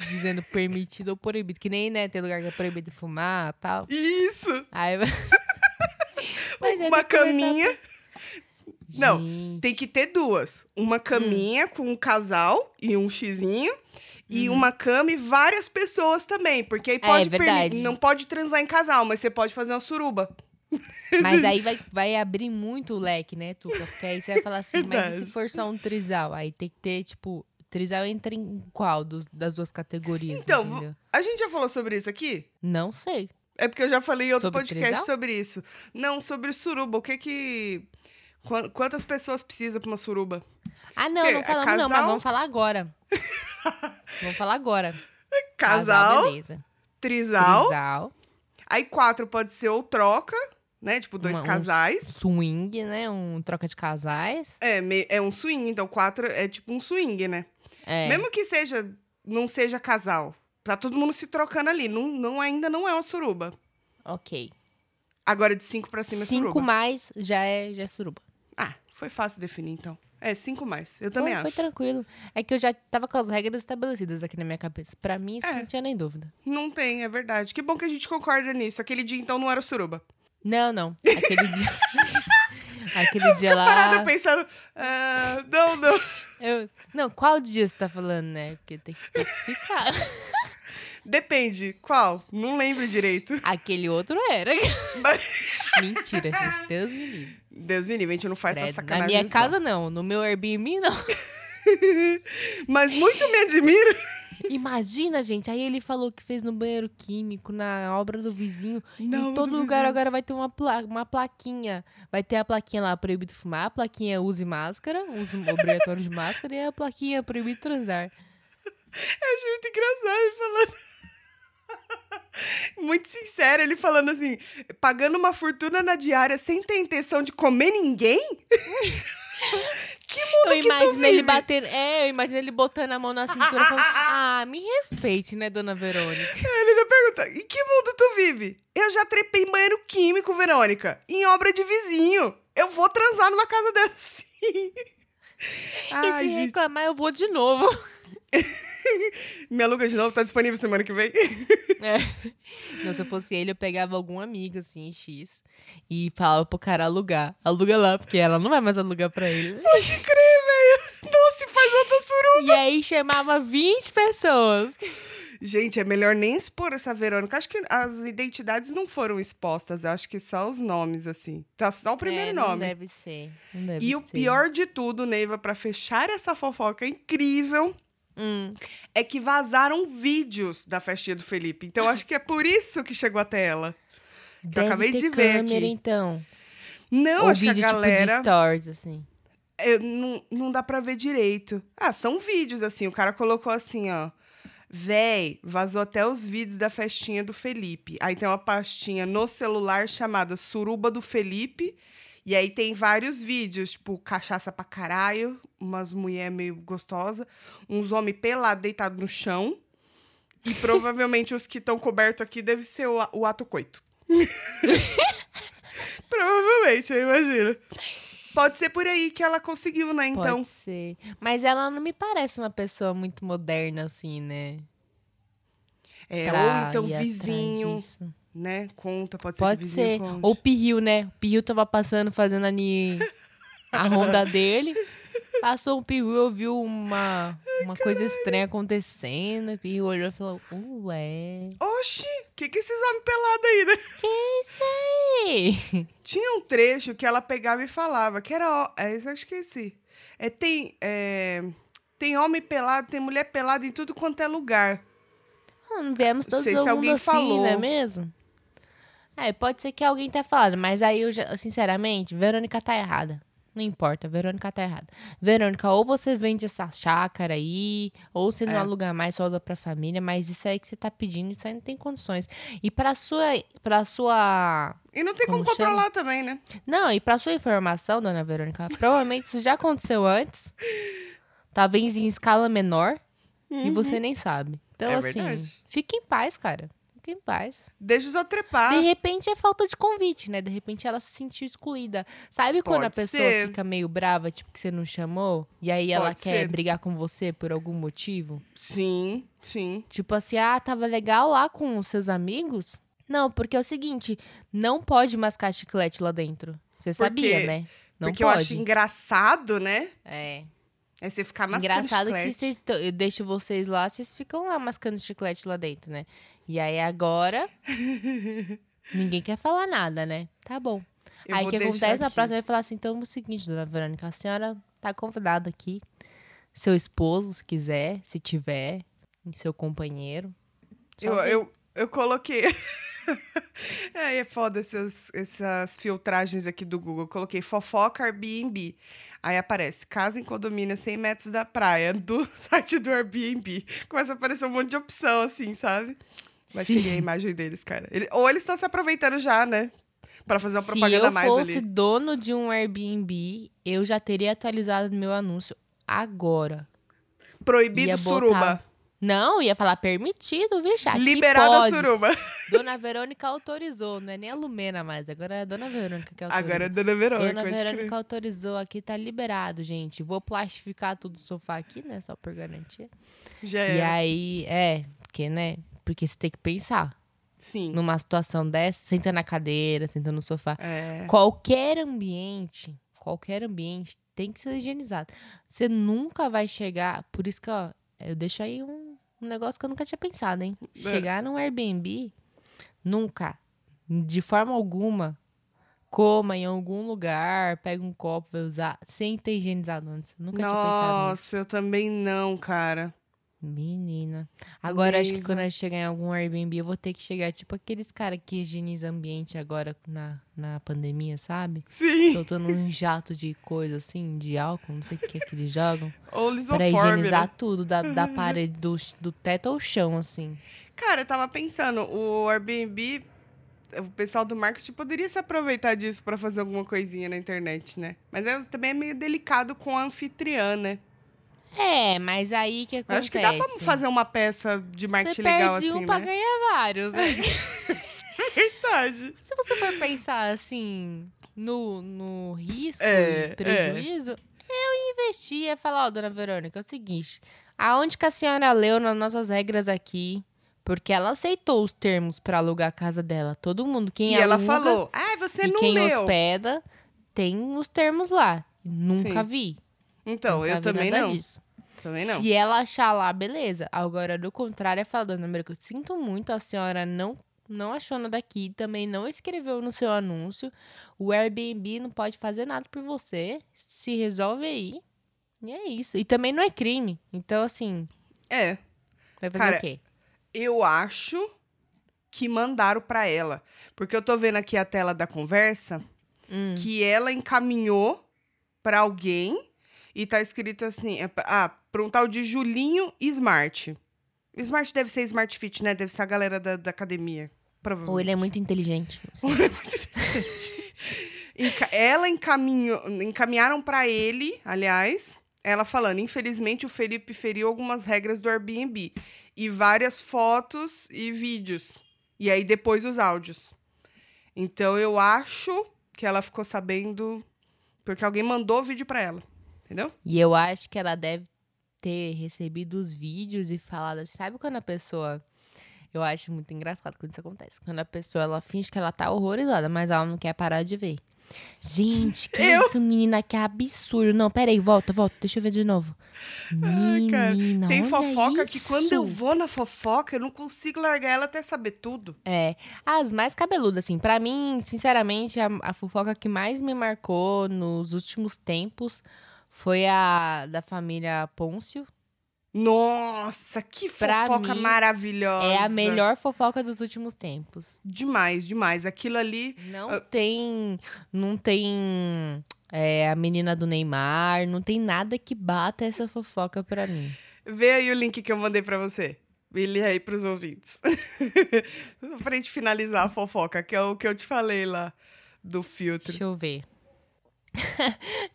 Dizendo permitido ou proibido. Que nem, né, tem lugar que é proibido de fumar e tal. Isso! Aí vai... Uma começar caminha. a- Não, Gente, Tem que ter duas. Uma caminha com um casal e um xizinho. E uma cama e várias pessoas também. Porque aí pode permi- Uhum. É. Não pode transar em casal, mas você pode fazer uma suruba. Mas aí vai, vai abrir muito o leque, né, Tuca? Porque aí você vai falar assim, mas e se for só um trisal? Aí tem que ter, tipo, trisal entra em qual dos, das duas categorias, Então, entendeu? A gente já falou sobre isso aqui? Não sei. É porque eu já falei em outro Sobre podcast trisal? sobre isso. Não, sobre suruba. O que que. Quan- Quantas pessoas precisa pra uma suruba? Ah, não, não É falamos não, mas casal? vamos falar agora. vamos falar agora. Casal, beleza. trisal. Trisal, Aí quatro pode ser ou troca, né? Tipo, dois Uma- casais. swing, né, um troca de casais. É, é um swing, então quatro é tipo um swing, né? É. Mesmo que seja, não seja casal. Tá todo mundo se trocando ali. Não, não, ainda não é uma suruba. Ok. Agora de cinco pra cima é Cinco suruba. mais já é, já é suruba. Foi fácil definir então. É, cinco mais. Eu também foi, acho. foi tranquilo. É que eu já tava com as regras estabelecidas aqui na minha cabeça. Pra mim, isso É. não tinha nem dúvida. Não tem, é verdade. Que bom que a gente concorda nisso. Aquele dia então não era suruba. Não, não. Aquele dia. Aquele dia Parada lá. pensando. ah, não, não. Eu... Não, qual dia você tá falando, né? Porque tem que especificar. Depende. Qual? Não lembro direito. Aquele outro era. Mas- Mentira, gente. Deus me livre. Deus me livre, a gente não faz essa Credo. sacanagem. Na minha casa, não. No meu Airbnb, não. Mas muito me admira. Imagina, gente. Aí ele falou que fez no banheiro químico, na obra do vizinho. Não, em todo do lugar vizinho. agora vai ter uma, pla uma plaquinha. Vai ter a plaquinha lá, proibido fumar. A plaquinha use máscara, uso obrigatório de máscara. E a plaquinha proibido transar. Eu achei muito engraçado ele falando. Muito sincero, ele falando assim, pagando uma fortuna na diária sem ter intenção de comer ninguém? que mundo Eu que tu imagino ele vive? batendo. É, eu imagino ele botando a mão na cintura falando: Ah, me respeite, né, dona Verônica? Ele ainda pergunta, em que mundo tu vive? Eu já trepei em banheiro químico, Verônica, em obra de vizinho. Eu vou transar numa casa dessa sim. e Ai, se gente, reclamar, eu vou de novo. me aluga de novo, tá disponível semana que vem? É. Não, se eu fosse ele, eu pegava algum amigo, assim, X, e falava pro cara alugar. Aluga lá, porque ela não vai mais alugar pra ele. Pode crer, velho. Nossa, e faz outra suruba. E aí chamava 20 pessoas. Gente, é melhor nem expor essa Verônica. Acho que as identidades não foram expostas. Eu acho que só os nomes, assim. Tá só o primeiro É, não nome. deve ser. Não deve E o ser. pior de tudo, Neiva, pra fechar essa fofoca incrível, Hum, é que vazaram vídeos da festinha do Felipe. Então acho que é por isso que chegou até ela. Que eu deve acabei ter de ver câmera, aqui. então. Não, Ou acho vídeo que a tipo galera. de stories, assim. é, não, não dá pra ver direito. Ah, são vídeos, assim. O cara colocou assim, ó. Véi, vazou até os vídeos da festinha do Felipe. Aí tem uma pastinha no celular chamada Suruba do Felipe. E aí tem vários vídeos, tipo, cachaça pra caralho, umas mulher meio gostosa, uns homens pelados deitados no chão. E provavelmente os que estão cobertos aqui deve ser o, o ato coito. provavelmente, eu imagino. Pode ser por aí que ela conseguiu, né? Então, Pode ser. Mas ela não me parece uma pessoa muito moderna, assim, né? é, Pra ou então vizinho, disso. Né? Conta, pode ser Pode ser. conte. Ou Pirril, né? O Pirril tava passando, fazendo ali a ronda dele. Passou um Pirril e ouviu uma, uma coisa estranha acontecendo. O Pirril olhou e falou, ué, Oxi, o que, que esses homens pelados aí, né? que isso aí? Tinha um trecho que ela pegava e falava, que era. É, isso eu esqueci. É, tem, é, tem homem pelado, tem mulher pelada em tudo quanto é lugar. Ah, Não viemos todos sei ao se alguém assim, falou. não é mesmo? É, pode ser que alguém tenha falado, mas aí eu, já, sinceramente, Verônica tá errada. Não importa, Verônica tá errada. Verônica, ou você vende essa chácara aí, ou você não É. aluga mais, só usa pra família, mas isso aí que você tá pedindo, isso aí não tem condições. E pra sua, pra sua... E não tem como, Como chama? controlar também, né? Não, e pra sua informação, dona Verônica, provavelmente isso já aconteceu antes, talvez em escala menor, e você nem sabe. Então, Uhum. É assim, verdade. fique em paz, cara. Fique em paz. Deixa os outros trepar. De repente é falta de convite, né? De repente ela se sentiu excluída. Sabe quando a Pode pessoa ser. fica meio brava, tipo, que você não chamou? E aí ela Pode quer ser. brigar com você por algum motivo? Sim, sim. Tipo assim, ah, tava legal lá com os seus amigos? Não, porque é o seguinte, não pode mascar chiclete lá dentro. Você sabia, Porque- né? Não Porque eu acho pode. engraçado, né? É. É você ficar mascando Engraçado que chiclete. vocês tão- eu deixo vocês lá, vocês ficam lá mascando chiclete lá dentro, né? E aí agora ninguém quer falar nada, né? Tá bom. Eu aí o que acontece na aqui. próxima vai falar assim: então é o seguinte, dona Verônica, a senhora tá convidada aqui. Seu esposo, se quiser, se tiver, seu companheiro. Eu, eu, eu coloquei. é, é foda essas, essas filtragens aqui do Google. Eu coloquei fofoca Airbnb. Aí aparece casa em condomínio a 100 metros da praia do site do Airbnb. Começa a aparecer um monte de opção, assim, sabe? Mas Sim. cheguei a imagem deles, cara. Ele- ou eles estão se aproveitando já, né? Pra fazer uma Se propaganda eu a mais fosse ali. dono de um Airbnb, eu já teria atualizado meu anúncio agora. Proibido Ia suruba. botar- Não, ia falar permitido, vixe. Liberada pode. suruba. Dona Verônica autorizou, não é nem a Lumena mais, agora é a Dona Verônica que autorizou. Agora é Dona Verônica. Dona Verônica autorizou, aqui tá liberado, gente. Vou plastificar tudo o sofá aqui, né, só por garantia. Já E era. aí, é, porque, né, porque você tem que pensar. Sim. Numa situação dessa, senta na cadeira, senta no sofá. É. Qualquer ambiente, qualquer ambiente tem que ser higienizado. Você nunca vai chegar. Por isso que, ó, eu deixo aí um, um negócio que eu nunca tinha pensado, hein? É. Chegar num Airbnb, nunca, de forma alguma, coma em algum lugar, pega um copo, vai usar, sem ter higienizado antes. Nunca tinha pensado. Nossa, eu também não, cara. Menina. Agora, acho que Mesmo. quando eu chegar em algum Airbnb, eu vou ter que chegar, tipo, aqueles caras que higienizam ambiente agora na, na pandemia, sabe? Sim. Soltando um jato de coisa assim, de álcool, não sei o que é que eles jogam. Ou Pra lisoforme, higienizar né? tudo, da, da parede, do, do teto ao chão, assim. Cara, eu tava pensando, o Airbnb, o pessoal do marketing poderia se aproveitar disso pra fazer alguma coisinha na internet, né? Mas é, também é meio delicado com a anfitriã, né? É, mas aí que Eu acontece? Acho que dá pra fazer uma peça de marketing Você legal perde assim, um pra né? ganhar vários, né? Verdade. Se você for pensar assim no, no risco É, e prejuízo, eu investia e falar, ó, dona Verônica, é o seguinte, aonde que a senhora leu nas nossas regras aqui? Porque ela aceitou os termos pra alugar a casa dela. Todo mundo, quem e ela aluga falou, ah, você não quem leu. hospeda tem os termos lá. Nunca vi. Então, eu também não. disso. Também não. Se ela achar lá, beleza. Agora, do contrário, é falar, dona América, eu sinto muito, a senhora não, não achou nada aqui, também não escreveu no seu anúncio. O Airbnb não pode fazer nada por você. Se resolve aí. E é isso. E também não é crime. Então, assim, É, vai fazer Cara, o quê? eu acho que mandaram pra ela. Porque eu tô vendo aqui a tela da conversa Hum. que ela encaminhou pra alguém e tá escrito assim, é, ah, pra um tal de Julinho Smart. Smart deve ser Smart Fit, né? Deve ser a galera da, da academia. Provavelmente. Ou ele é muito inteligente. Ou ele é muito inteligente. Ela encaminhou, encaminharam pra ele, aliás, ela falando, infelizmente o Felipe feriu algumas regras do Airbnb e várias fotos e vídeos. E aí depois os áudios. Então eu acho que ela ficou sabendo porque alguém mandou o vídeo pra ela, entendeu? E eu acho que ela deve ter recebido os vídeos e falado assim, sabe quando a pessoa. Eu acho muito engraçado quando isso acontece. Quando a pessoa ela finge que ela tá horrorizada, mas ela não quer parar de ver. Gente, que Eu? isso, menina, que absurdo. Não, peraí, volta, volta, deixa eu ver de novo. Ai, cara, Menina, Tem fofoca que isso. quando eu vou na fofoca, eu não consigo largar ela até saber tudo. É, as mais cabeludas, assim. Pra mim, sinceramente, a, a fofoca que mais me marcou nos últimos tempos foi a da família Pôncio. Nossa, que Pra fofoca mim, maravilhosa. É a melhor fofoca dos últimos tempos. Demais, demais. Aquilo ali. Não Ah. tem. Não tem. é, a menina do Neymar. Não tem nada que bata essa fofoca pra mim. Vê aí o link que eu mandei pra você. E lê aí pros ouvintes. pra gente finalizar a fofoca, que é o que eu te falei lá do filtro. Deixa eu ver.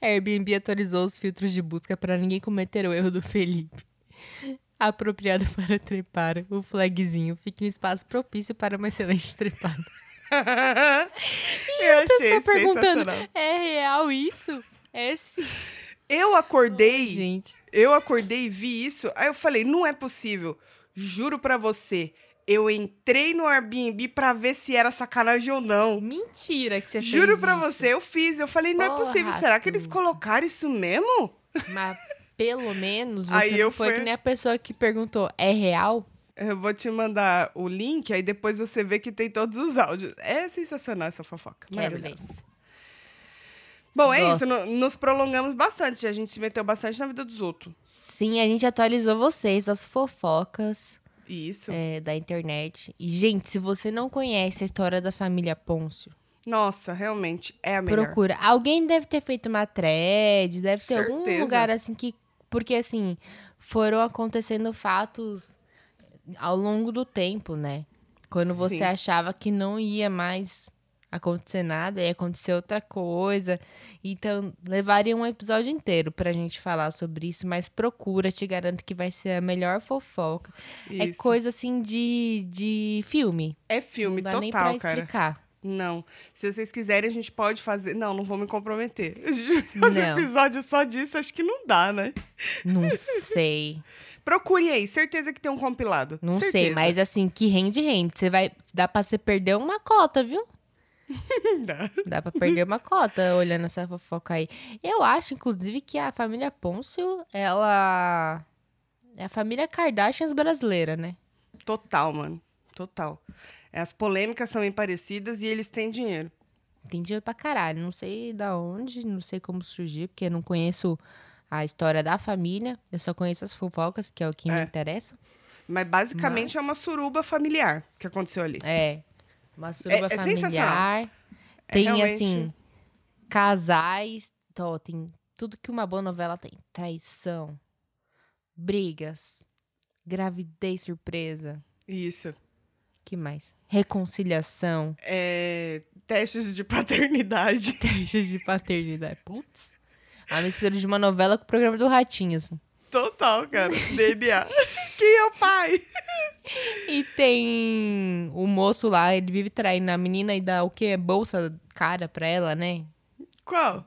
A Airbnb atualizou os filtros de busca pra ninguém cometer o erro do Felipe. Apropriado para trepar, o flagzinho fica em espaço propício para uma excelente trepada. eu achei Pessoa perguntando, é real isso? É sim. Eu acordei, Gente, eu acordei e vi isso. Aí eu falei, não é possível. Juro pra você. Eu entrei no Airbnb pra ver se era sacanagem ou não. mentira que você fez Juro pra isso. você, eu fiz. Eu falei, não é Porra, possível. Será que eles colocaram isso mesmo? Mas pelo menos você Aí eu foi fui- que nem a pessoa que perguntou, é real? Eu vou te mandar o link, aí depois você vê que tem todos os áudios. É sensacional essa fofoca. Quero ver. Bom, é Gosto. isso. no- nos prolongamos bastante. A gente se meteu bastante na vida dos outros. Sim, a gente atualizou vocês, as fofocas Isso. é, da internet. E, gente, se você não conhece a história da família Pôncio, Nossa, realmente, é a melhor. procura. Alguém deve ter feito uma thread, deve ter algum Certeza. lugar assim que. Porque, assim, foram acontecendo fatos ao longo do tempo, né? Quando você Sim. achava que não ia mais acontecer nada e acontecer outra coisa. Então, levaria um episódio inteiro pra gente falar sobre isso, mas procura, te garanto que vai ser a melhor fofoca. É Isso. coisa assim de, de filme. É filme não dá nem total, pra cara. explicar. Não. Se vocês quiserem, a gente pode fazer. Não, não vou me comprometer. Fazer Não. episódio só disso, acho que não dá, né? Não sei. Procure aí, certeza que tem um compilado. Não sei, Certeza. mas assim, que rende, rende. Você vai. Dá pra você perder uma cota, viu? Dá. Dá pra perder uma cota olhando essa fofoca aí. Eu acho, inclusive, que a família Pôncio, ela. É a família Kardashians brasileira, né? Total, mano. Total. As polêmicas são bem parecidas e eles têm dinheiro. Tem dinheiro pra caralho. Não sei da onde, não sei como surgiu, porque eu não conheço a história da família. Eu só conheço as fofocas, que é o que me É. interessa. Mas basicamente é uma suruba familiar que aconteceu ali. É. Uma suruba é sensacional. familiar. É Tem, realmente- assim, casais. Então, tem tudo que uma boa novela tem: traição, brigas, gravidez surpresa. Isso. que mais? Reconciliação. É, testes de paternidade. Teste de paternidade. Putz. A mistura de uma novela com o programa do Ratinho, assim. Total, cara. DNA. Quem é o pai? E tem o moço lá, ele vive traindo a menina e dá o quê? Bolsa cara pra ela, né? Qual?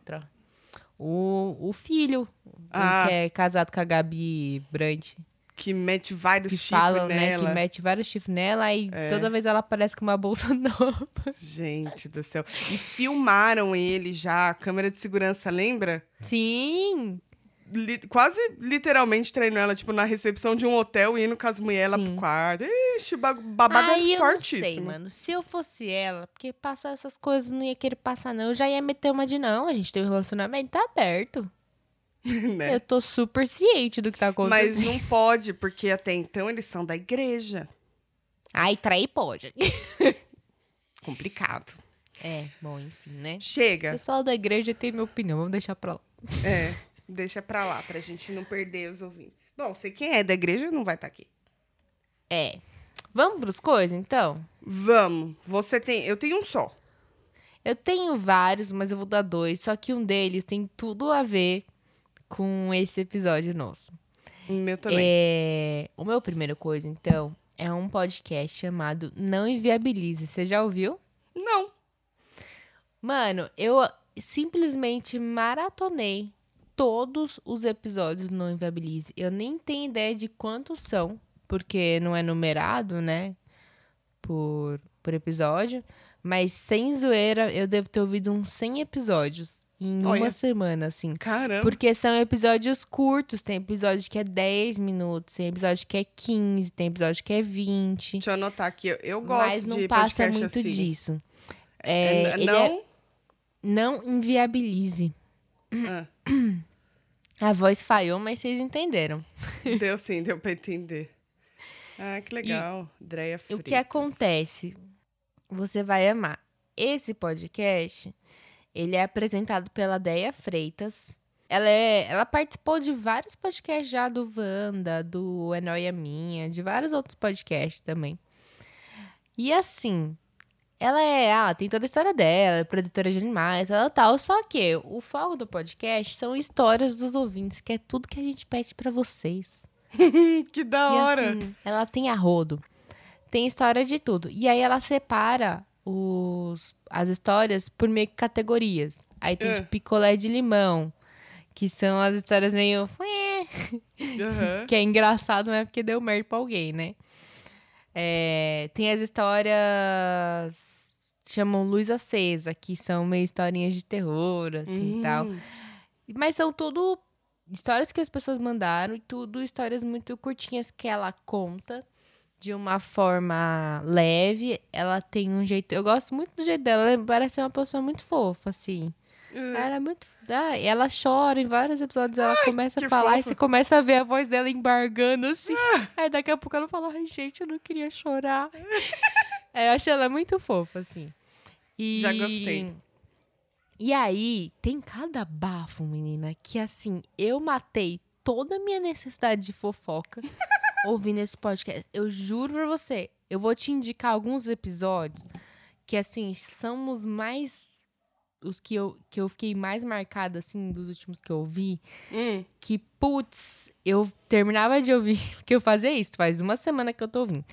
O, o filho, o Ah. que é casado com a Gabi Brandt. Que mete vários Que chifres falam, né? nela. Que mete vários chifres nela e É. toda vez ela aparece com uma bolsa nova. Gente do céu. E filmaram ele já, a câmera de segurança, lembra? Sim! Li- quase literalmente treinou ela, tipo, na recepção de um hotel, indo com as mulheres lá pro quarto. Ixi, babado Aí é eu não fortíssimo. sei, mano. Se eu fosse ela, porque passar essas coisas não ia querer passar, não. Eu já ia meter uma de não. A gente tem um relacionamento, tá aberto. né? Eu tô super ciente do que tá Mas acontecendo. não pode, porque até então eles são da igreja. Ai, trair pode. Complicado. É, bom, enfim, né? O Chega. pessoal da igreja tem minha opinião, vamos deixar pra lá. É, deixa pra lá, pra gente não perder os ouvintes. Bom, sei quem é da igreja não vai estar aqui. É. Vamos pros coisas, então? Vamos. Você tem. Eu tenho um só. Eu tenho vários, mas eu vou dar dois. Só que um deles tem tudo a ver com esse episódio nosso. O meu também. É, o meu primeiro coisa, então, é um podcast chamado Não Inviabilize. Você já ouviu? Não. Mano, eu simplesmente maratonei todos os episódios Não Inviabilize. Eu nem tenho ideia de quantos são, porque não é numerado, né? Por, por episódio. Mas sem zoeira, eu devo ter ouvido uns 100 episódios em Olha. uma semana, assim. Caramba. Porque são episódios curtos. Tem episódio que é 10 minutos, tem episódio que é 15, tem episódio que é 20. Deixa eu anotar aqui. Eu, eu gosto mas não de passa muito assim. disso. É, É, não. é- não inviabilize. Ah, A voz falhou, mas vocês entenderam. deu sim, deu pra entender. Ah, que legal. Dreia O Freitas. que acontece? Você vai amar. Esse podcast, ele é apresentado pela Deia Freitas. Ela, é, ela participou de vários podcasts já do Wanda, do É Nóia Minha, de vários outros podcasts também. E assim, ela é, ela tem toda a história dela, é produtora de animais, ela tal. Só que o foco do podcast são histórias dos ouvintes, que é tudo que a gente pede pra vocês. Que da E hora. assim, ela tem arrodo. Tem história de tudo. E aí ela separa os, as histórias por meio que categorias. Aí tem É. tipo picolé de limão, que são as histórias meio. Aham. que é engraçado, mas é porque deu merda pra alguém, né? É, tem as histórias. Chamam Luz Acesa, que são meio historinhas de terror, assim e tal. Hum, Mas são tudo histórias que as pessoas mandaram e tudo histórias muito curtinhas que ela conta de uma forma leve. Ela tem um jeito. Eu gosto muito do jeito dela. Ela parece ser uma pessoa muito fofa, assim. Ela é muito. Ah, ela chora em vários episódios. Ela começa que a falar e você começa a ver a voz dela embargando, assim. Aí daqui a pouco ela fala: Ai, gente, eu não queria chorar. É, eu acho ela muito fofa, assim. E... Já gostei. E aí, tem cada bafo, menina, que assim, eu matei toda a minha necessidade de fofoca ouvindo esse podcast. Eu juro pra você, eu vou te indicar alguns episódios que assim, são os mais. Os que eu, que eu fiquei mais marcado, assim, dos últimos que eu ouvi. Hum. Que, putz, eu terminava de ouvir. Porque eu fazia isso, faz uma semana que eu tô ouvindo.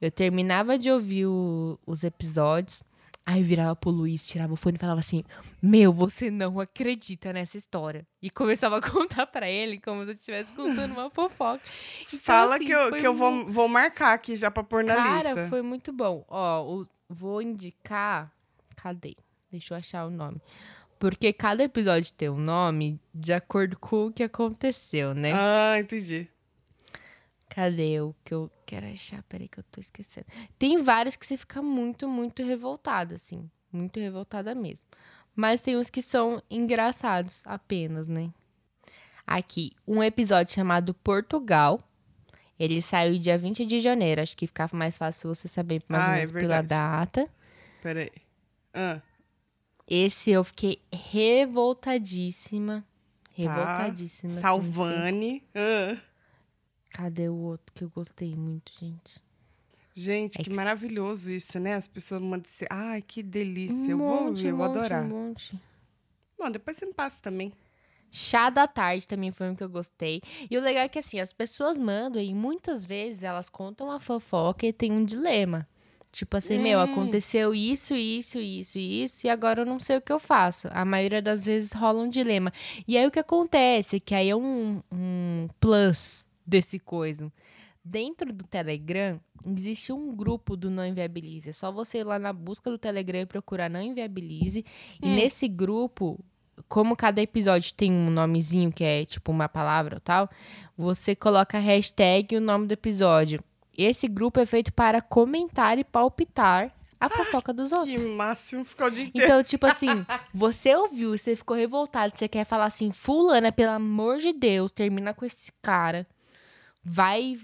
Eu terminava de ouvir o- os episódios. Aí eu virava pro Luiz, tirava o fone e falava assim: Meu, você não acredita nessa história. E começava a contar pra ele como se eu estivesse contando uma fofoca. Então, Fala assim, que eu, que eu vou, vou marcar aqui já pra pôr na Cara, lista. foi muito bom. Ó, o- vou indicar. Cadê? Deixa eu achar o nome. Porque cada episódio tem um nome de acordo com o que aconteceu, né? Ah, entendi. Cadê o que eu quero achar? Peraí que eu tô esquecendo. Tem vários que você fica muito, muito revoltado, assim. Muito revoltada mesmo. Mas tem uns que são engraçados apenas, né? Aqui, um episódio chamado Portugal. Ele saiu dia 20 de janeiro. Acho que ficava mais fácil você saber mais Ah, ou é menos pela verdade. data. Peraí. Ah, Esse eu fiquei revoltadíssima. Revoltadíssima. assim, Salvane. Ah. sim. Cadê o outro que eu gostei muito, gente? Gente, É que que- maravilhoso isso, né? As pessoas mandam dizer, ai, que delícia. Um eu vou monte, ouvir, eu vou adorar. Um monte. Bom, depois você me passa também. Chá da tarde também foi um que eu gostei. E o legal é que, assim, as pessoas mandam e muitas vezes elas contam a fofoca e tem um dilema. Tipo assim, meu, Hum. aconteceu isso, isso, isso, isso, e agora eu não sei o que eu faço. A maioria das vezes rola um dilema. E aí o que acontece? Que aí é um, um plus desse coisa. Dentro do Telegram, existe um grupo do Não Inviabilize. É só você ir lá na busca do Telegram e procurar Não Inviabilize. E Hum. nesse grupo, como cada episódio tem um nomezinho que é tipo uma palavra ou tal, você coloca a hashtag e o nome do episódio. Esse grupo é feito para comentar e palpitar a fofoca dos Que outros. máximo ficar o dia inteiro. Então, tipo assim, você ouviu, você ficou revoltado, você quer falar assim, fulana, pelo amor de Deus, termina com esse cara. Vai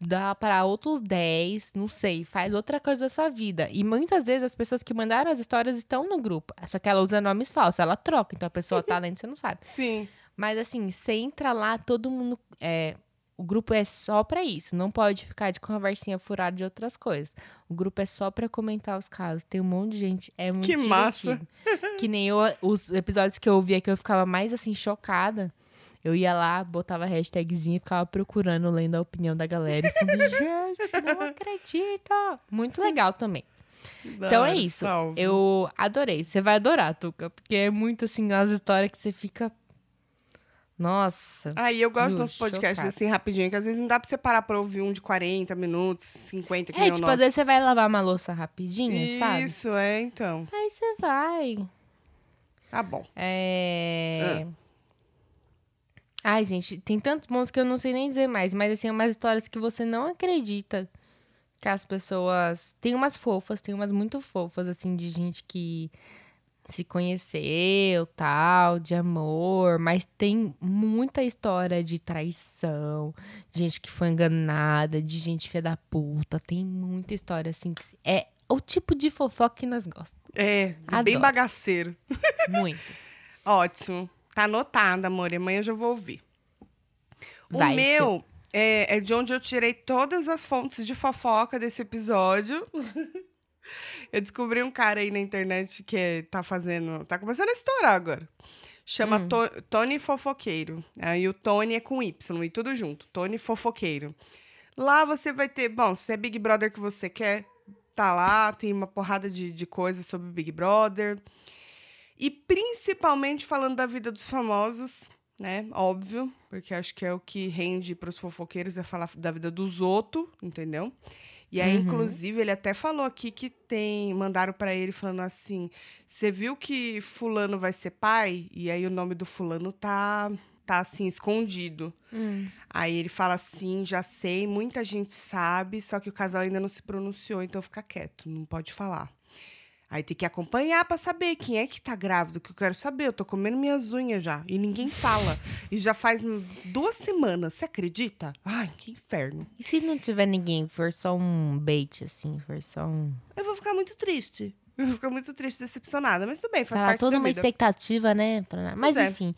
dar para outros 10, não sei, faz outra coisa da sua vida. E muitas vezes as pessoas que mandaram as histórias estão no grupo. Só que ela usa nomes falsos, ela troca, então a pessoa tá lendo, você não sabe. Sim. Mas assim, você entra lá, todo mundo. É, o grupo é só pra isso. Não pode ficar de conversinha furada de outras coisas. O grupo é só pra comentar os casos. Tem um monte de gente. É muito Que massa. divertido. que nem eu, os episódios que eu ouvia que eu ficava mais assim, chocada. Eu ia lá, botava a hashtagzinha e ficava procurando, lendo a opinião da galera. E falando, gente, não acredito. Muito legal também. Então é isso. salvo. Eu adorei. Você vai adorar, Tuca. Porque é muito assim, as histórias que você fica. Nossa. Aí eu gosto dos podcasts chocada. assim rapidinho, que às vezes não dá pra você parar pra ouvir um de 40 minutos, 50, que É, tipo, às vezes você vai lavar uma louça rapidinho, sabe? Isso, é, então. Aí você vai. Tá bom. É. Ai, gente, tem tantos bons que eu não sei nem dizer mais, mas assim, umas histórias que você não acredita que as pessoas. Tem umas fofas, tem umas muito fofas, assim, de gente que se conheceu, tal, de amor, mas tem muita história de traição, de gente que foi enganada, de gente filha da puta, tem muita história assim que é o tipo de fofoca que nós gostamos. É, bem Adoro. bagaceiro. Muito. Ótimo. Tá anotado, amor. e Amanhã eu já vou ouvir. O Vai, meu é, é de onde eu tirei todas as fontes de fofoca desse episódio. eu descobri um cara aí na internet que tá fazendo. Tá começando a estourar agora. Chama Hum. To- Tony Fofoqueiro. Aí o Tony é com Y e tudo junto. Tony Fofoqueiro. Lá você vai ter. Bom, se é Big Brother que você quer, tá lá. Tem uma porrada de, de coisas sobre Big Brother. E principalmente falando da vida dos famosos, né? Óbvio, porque acho que é o que rende para os fofoqueiros é falar da vida dos outros, entendeu? E aí, Uhum. inclusive, ele até falou aqui que tem. Mandaram para ele falando assim: você viu que Fulano vai ser pai? E aí o nome do Fulano tá, tá assim, escondido. Hum. Aí ele fala assim: já sei, muita gente sabe, só que o casal ainda não se pronunciou, então fica quieto, não pode falar. Aí tem que acompanhar pra saber quem é que tá grávido, que eu quero saber. Eu tô comendo minhas unhas já. E ninguém fala. e já faz duas semanas, você acredita? Ai, que inferno. E se não tiver ninguém, for só um bait, assim, for só um. Eu vou ficar muito triste. Eu vou ficar muito triste, decepcionada. Mas tudo bem, faz Tá parte toda da uma vida. expectativa, né? pra- Mas é. enfim,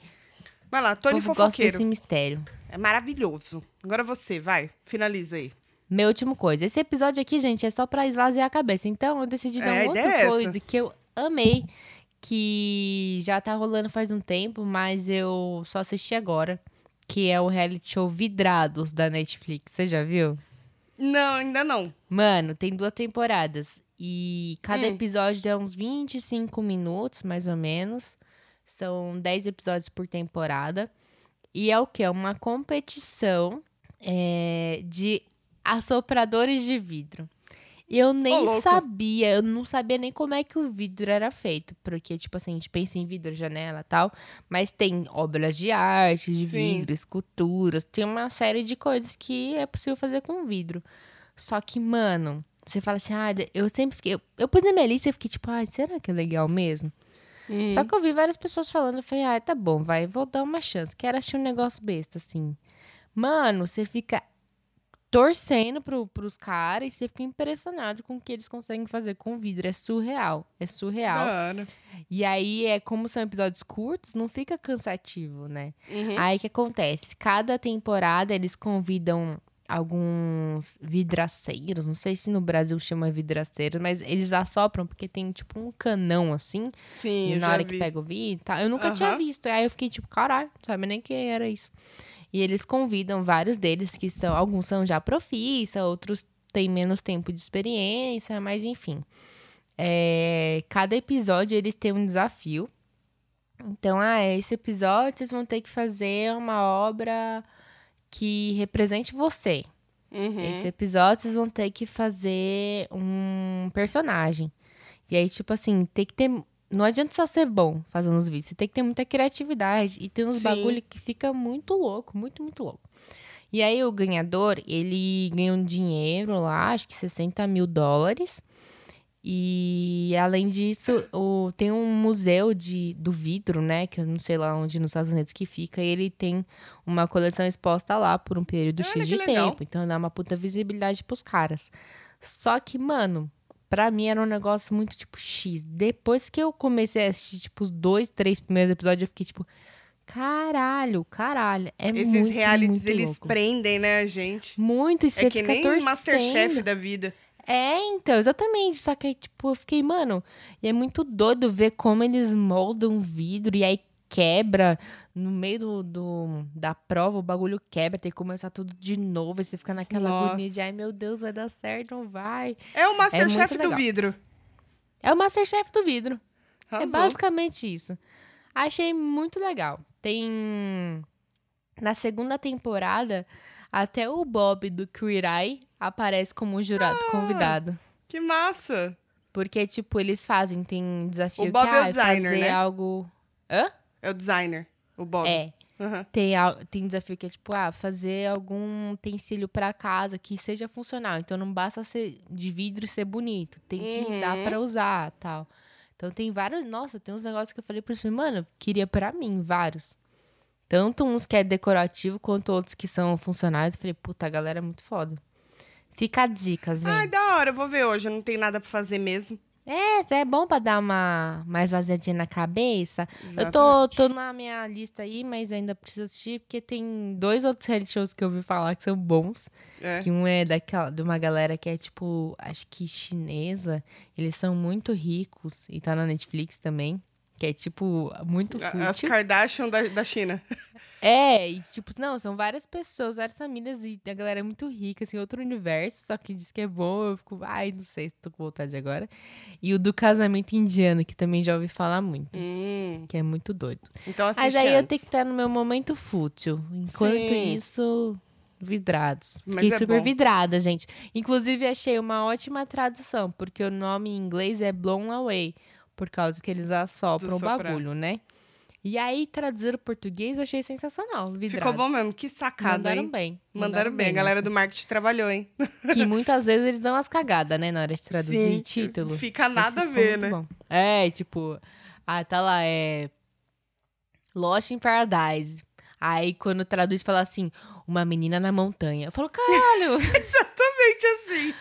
Vai lá, Tony Fofoqueiro. desse mistério. É maravilhoso. Agora você, vai. Finaliza aí. Meu último coisa. Esse episódio aqui, gente, é só pra esvaziar a cabeça. Então, eu decidi dar É, um outro ideia é coisa que eu amei, que já tá rolando faz um tempo, mas eu só assisti agora, que é o reality show Vidrados da Netflix. Você já viu? Não, ainda não. Mano, tem duas temporadas. E cada Hum. episódio é uns 25 minutos, mais ou menos. São 10 episódios por temporada. E é o que? É uma competição é, de assopradores de vidro. Eu nem louco. sabia, eu não sabia nem como é que o vidro era feito. Porque, tipo assim, a gente pensa em vidro, janela e tal. Mas tem obras de arte, de Sim. vidro, esculturas. Tem uma série de coisas que é possível fazer com vidro. Só que, mano, você fala assim, ah, eu sempre fiquei. Eu, eu pus na minha lista e fiquei tipo, ah, será que é legal mesmo? Hum. Só que eu vi várias pessoas falando, eu falei, ah, tá bom, vai, vou dar uma chance. Quero assistir um negócio besta, assim. Mano, você fica torcendo pro, pros caras e você fica impressionado com o que eles conseguem fazer com vidro. É surreal. É surreal. Hora. E aí, é como são episódios curtos, não fica cansativo, né? Uhum. Aí o que acontece? Cada temporada eles convidam alguns vidraceiros, não sei se no Brasil chama vidraceiros, mas eles assopram porque tem tipo um canão assim, Sim, e na hora vi. que pega o vidro, tá? Eu nunca tinha Aham. visto. Aí eu fiquei tipo, caralho, não sabia nem que era isso. E eles convidam vários deles que são, alguns são já profissa, outros têm menos tempo de experiência, mas enfim. É, cada episódio eles têm um desafio. Então, ah, esse episódio vocês vão ter que fazer uma obra que represente você. Uhum. Esse episódio vocês vão ter que fazer um personagem. E aí, tipo assim, tem que ter. Não adianta só ser bom fazendo os vídeos. Você tem que ter muita criatividade. E tem uns Sim. bagulho que fica muito louco, muito, muito louco. E aí, o ganhador, ele ganha um dinheiro lá, acho que 60 mil dólares. E além disso, o, tem um museu de, do vidro, né? Que eu não sei lá onde nos Estados Unidos que fica. E ele tem uma coleção exposta lá por um período Olha X de legal. tempo. Então dá uma puta visibilidade pros caras. Só que, mano, pra mim era um negócio muito tipo X. Depois que eu comecei a assistir, tipo, os dois, três primeiros episódios, eu fiquei tipo. Caralho, caralho. É Esses muito, realities, muito eles louco. prendem, né, a gente? Muito, e você É que nem torcendo. Masterchef da vida. É, então, exatamente. Só que aí, tipo, eu fiquei, mano, e é muito doido ver como eles moldam vidro e aí quebra no meio do, do- da prova, o bagulho quebra, tem que começar tudo de novo. E você fica naquela Nossa. agonia de, ai meu Deus, vai dar certo, não vai. É o Masterchef muito do legal. vidro. É o Masterchef do vidro. É basicamente isso. Achei muito legal. Tem. Na segunda temporada, até o Bob do Queer Eye aparece como jurado Ah. convidado. Que massa. Porque, tipo, eles fazem, tem desafio O Bob que é o designer, fazer né? algo. Hã? É o designer, o Bob. É. Aham. Tem, tem desafio que é, tipo, ah, fazer algum utensílio pra casa que seja funcional. Então não basta ser de vidro e ser bonito. Tem que Uhum. dar pra usar tal. Então tem vários. Nossa, tem uns negócios que eu falei pra você, mano, queria pra mim, vários. Tanto uns que é decorativo quanto outros que são funcionais. Eu falei, puta, a galera é muito foda. Fica a dica, gente. Ai, da hora, eu vou ver hoje. Eu não tenho nada pra fazer mesmo. É, é bom pra dar uma mais vaziadinha na cabeça. Eu Exatamente. tô, tô na minha lista aí, mas ainda preciso assistir, porque tem dois outros reality shows que eu ouvi falar que são bons. É. Que um é daquela, de uma galera que é, tipo, acho que chinesa. Eles são muito ricos e tá na Netflix também. Que é, tipo, muito A- As fútil. Kardashian da, da China. É, e tipo, não, são várias pessoas, várias famílias e a galera é muito rica, assim, outro universo, só que diz que é bom, eu fico, ai, não sei se tô com vontade agora. E o do casamento indiano, que também já ouvi falar muito, Hum, que é muito doido. então Mas aí eu antes. tenho que estar no meu momento fútil. Enquanto Sim. isso, vidrados. Mas Fiquei é super bom. vidrada, gente. Inclusive, achei uma ótima tradução, porque o nome em inglês é Blown Away, por causa que eles assopram o bagulho, né? E aí, traduzir o português, eu achei sensacional. Vidrados. Ficou bom mesmo. Que sacada, Mandaram hein? bem. Mandaram bem. A galera do marketing trabalhou, hein? Que muitas vezes eles dão umas cagadas, né? Na hora de traduzir Sim, título. Fica nada a Esse foi ver, né? bom. É, tipo... Ah, tá lá, é... Lost in Paradise. Aí, quando traduz, fala assim... Uma menina na montanha. Eu falo, caralho! Exatamente assim.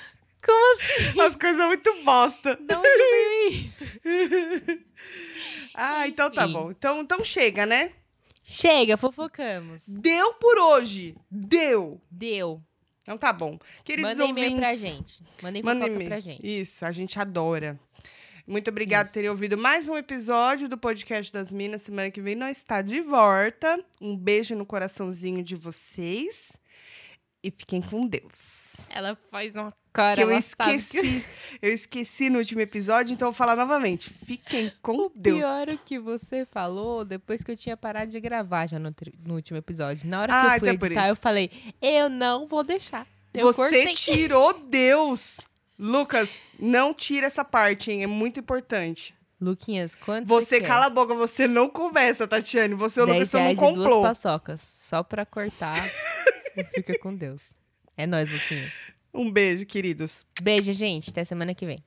como assim? As coisas muito bosta. De onde veio isso? Ah, então tá Enfim. bom. Então, então chega, né? Chega, fofocamos. Deu por hoje. Deu. Deu. Então tá bom. Queridos Manda e-mail ouvintes, pra gente. Manda Manda fofoca e-mail. pra gente. Isso, a gente adora. Muito obrigada por terem ouvido mais um episódio do Podcast das Minas. Semana que vem nós está de volta. Um beijo no coraçãozinho de vocês. E fiquem com Deus. Ela faz uma cara. Que eu sabe que- esqueci. Eu esqueci no último episódio, então eu vou falar novamente. Fiquem com O Deus. pior é que você falou depois que eu tinha parado de gravar já no, no último episódio. Na hora que Ah, eu fui então é por editar, eu falei, eu não vou deixar. Eu Você cortei. tirou Deus. Lucas, não tira essa parte, hein? É muito importante. Luquinhas, quanto Você quer? cala a boca, você não conversa, Tatiane. Você o 10 Lucas no reais e duas paçocas. Só pra cortar. e fica com Deus. É nóis, Luquinhas. Um beijo, queridos. Beijo, gente. Até semana que vem.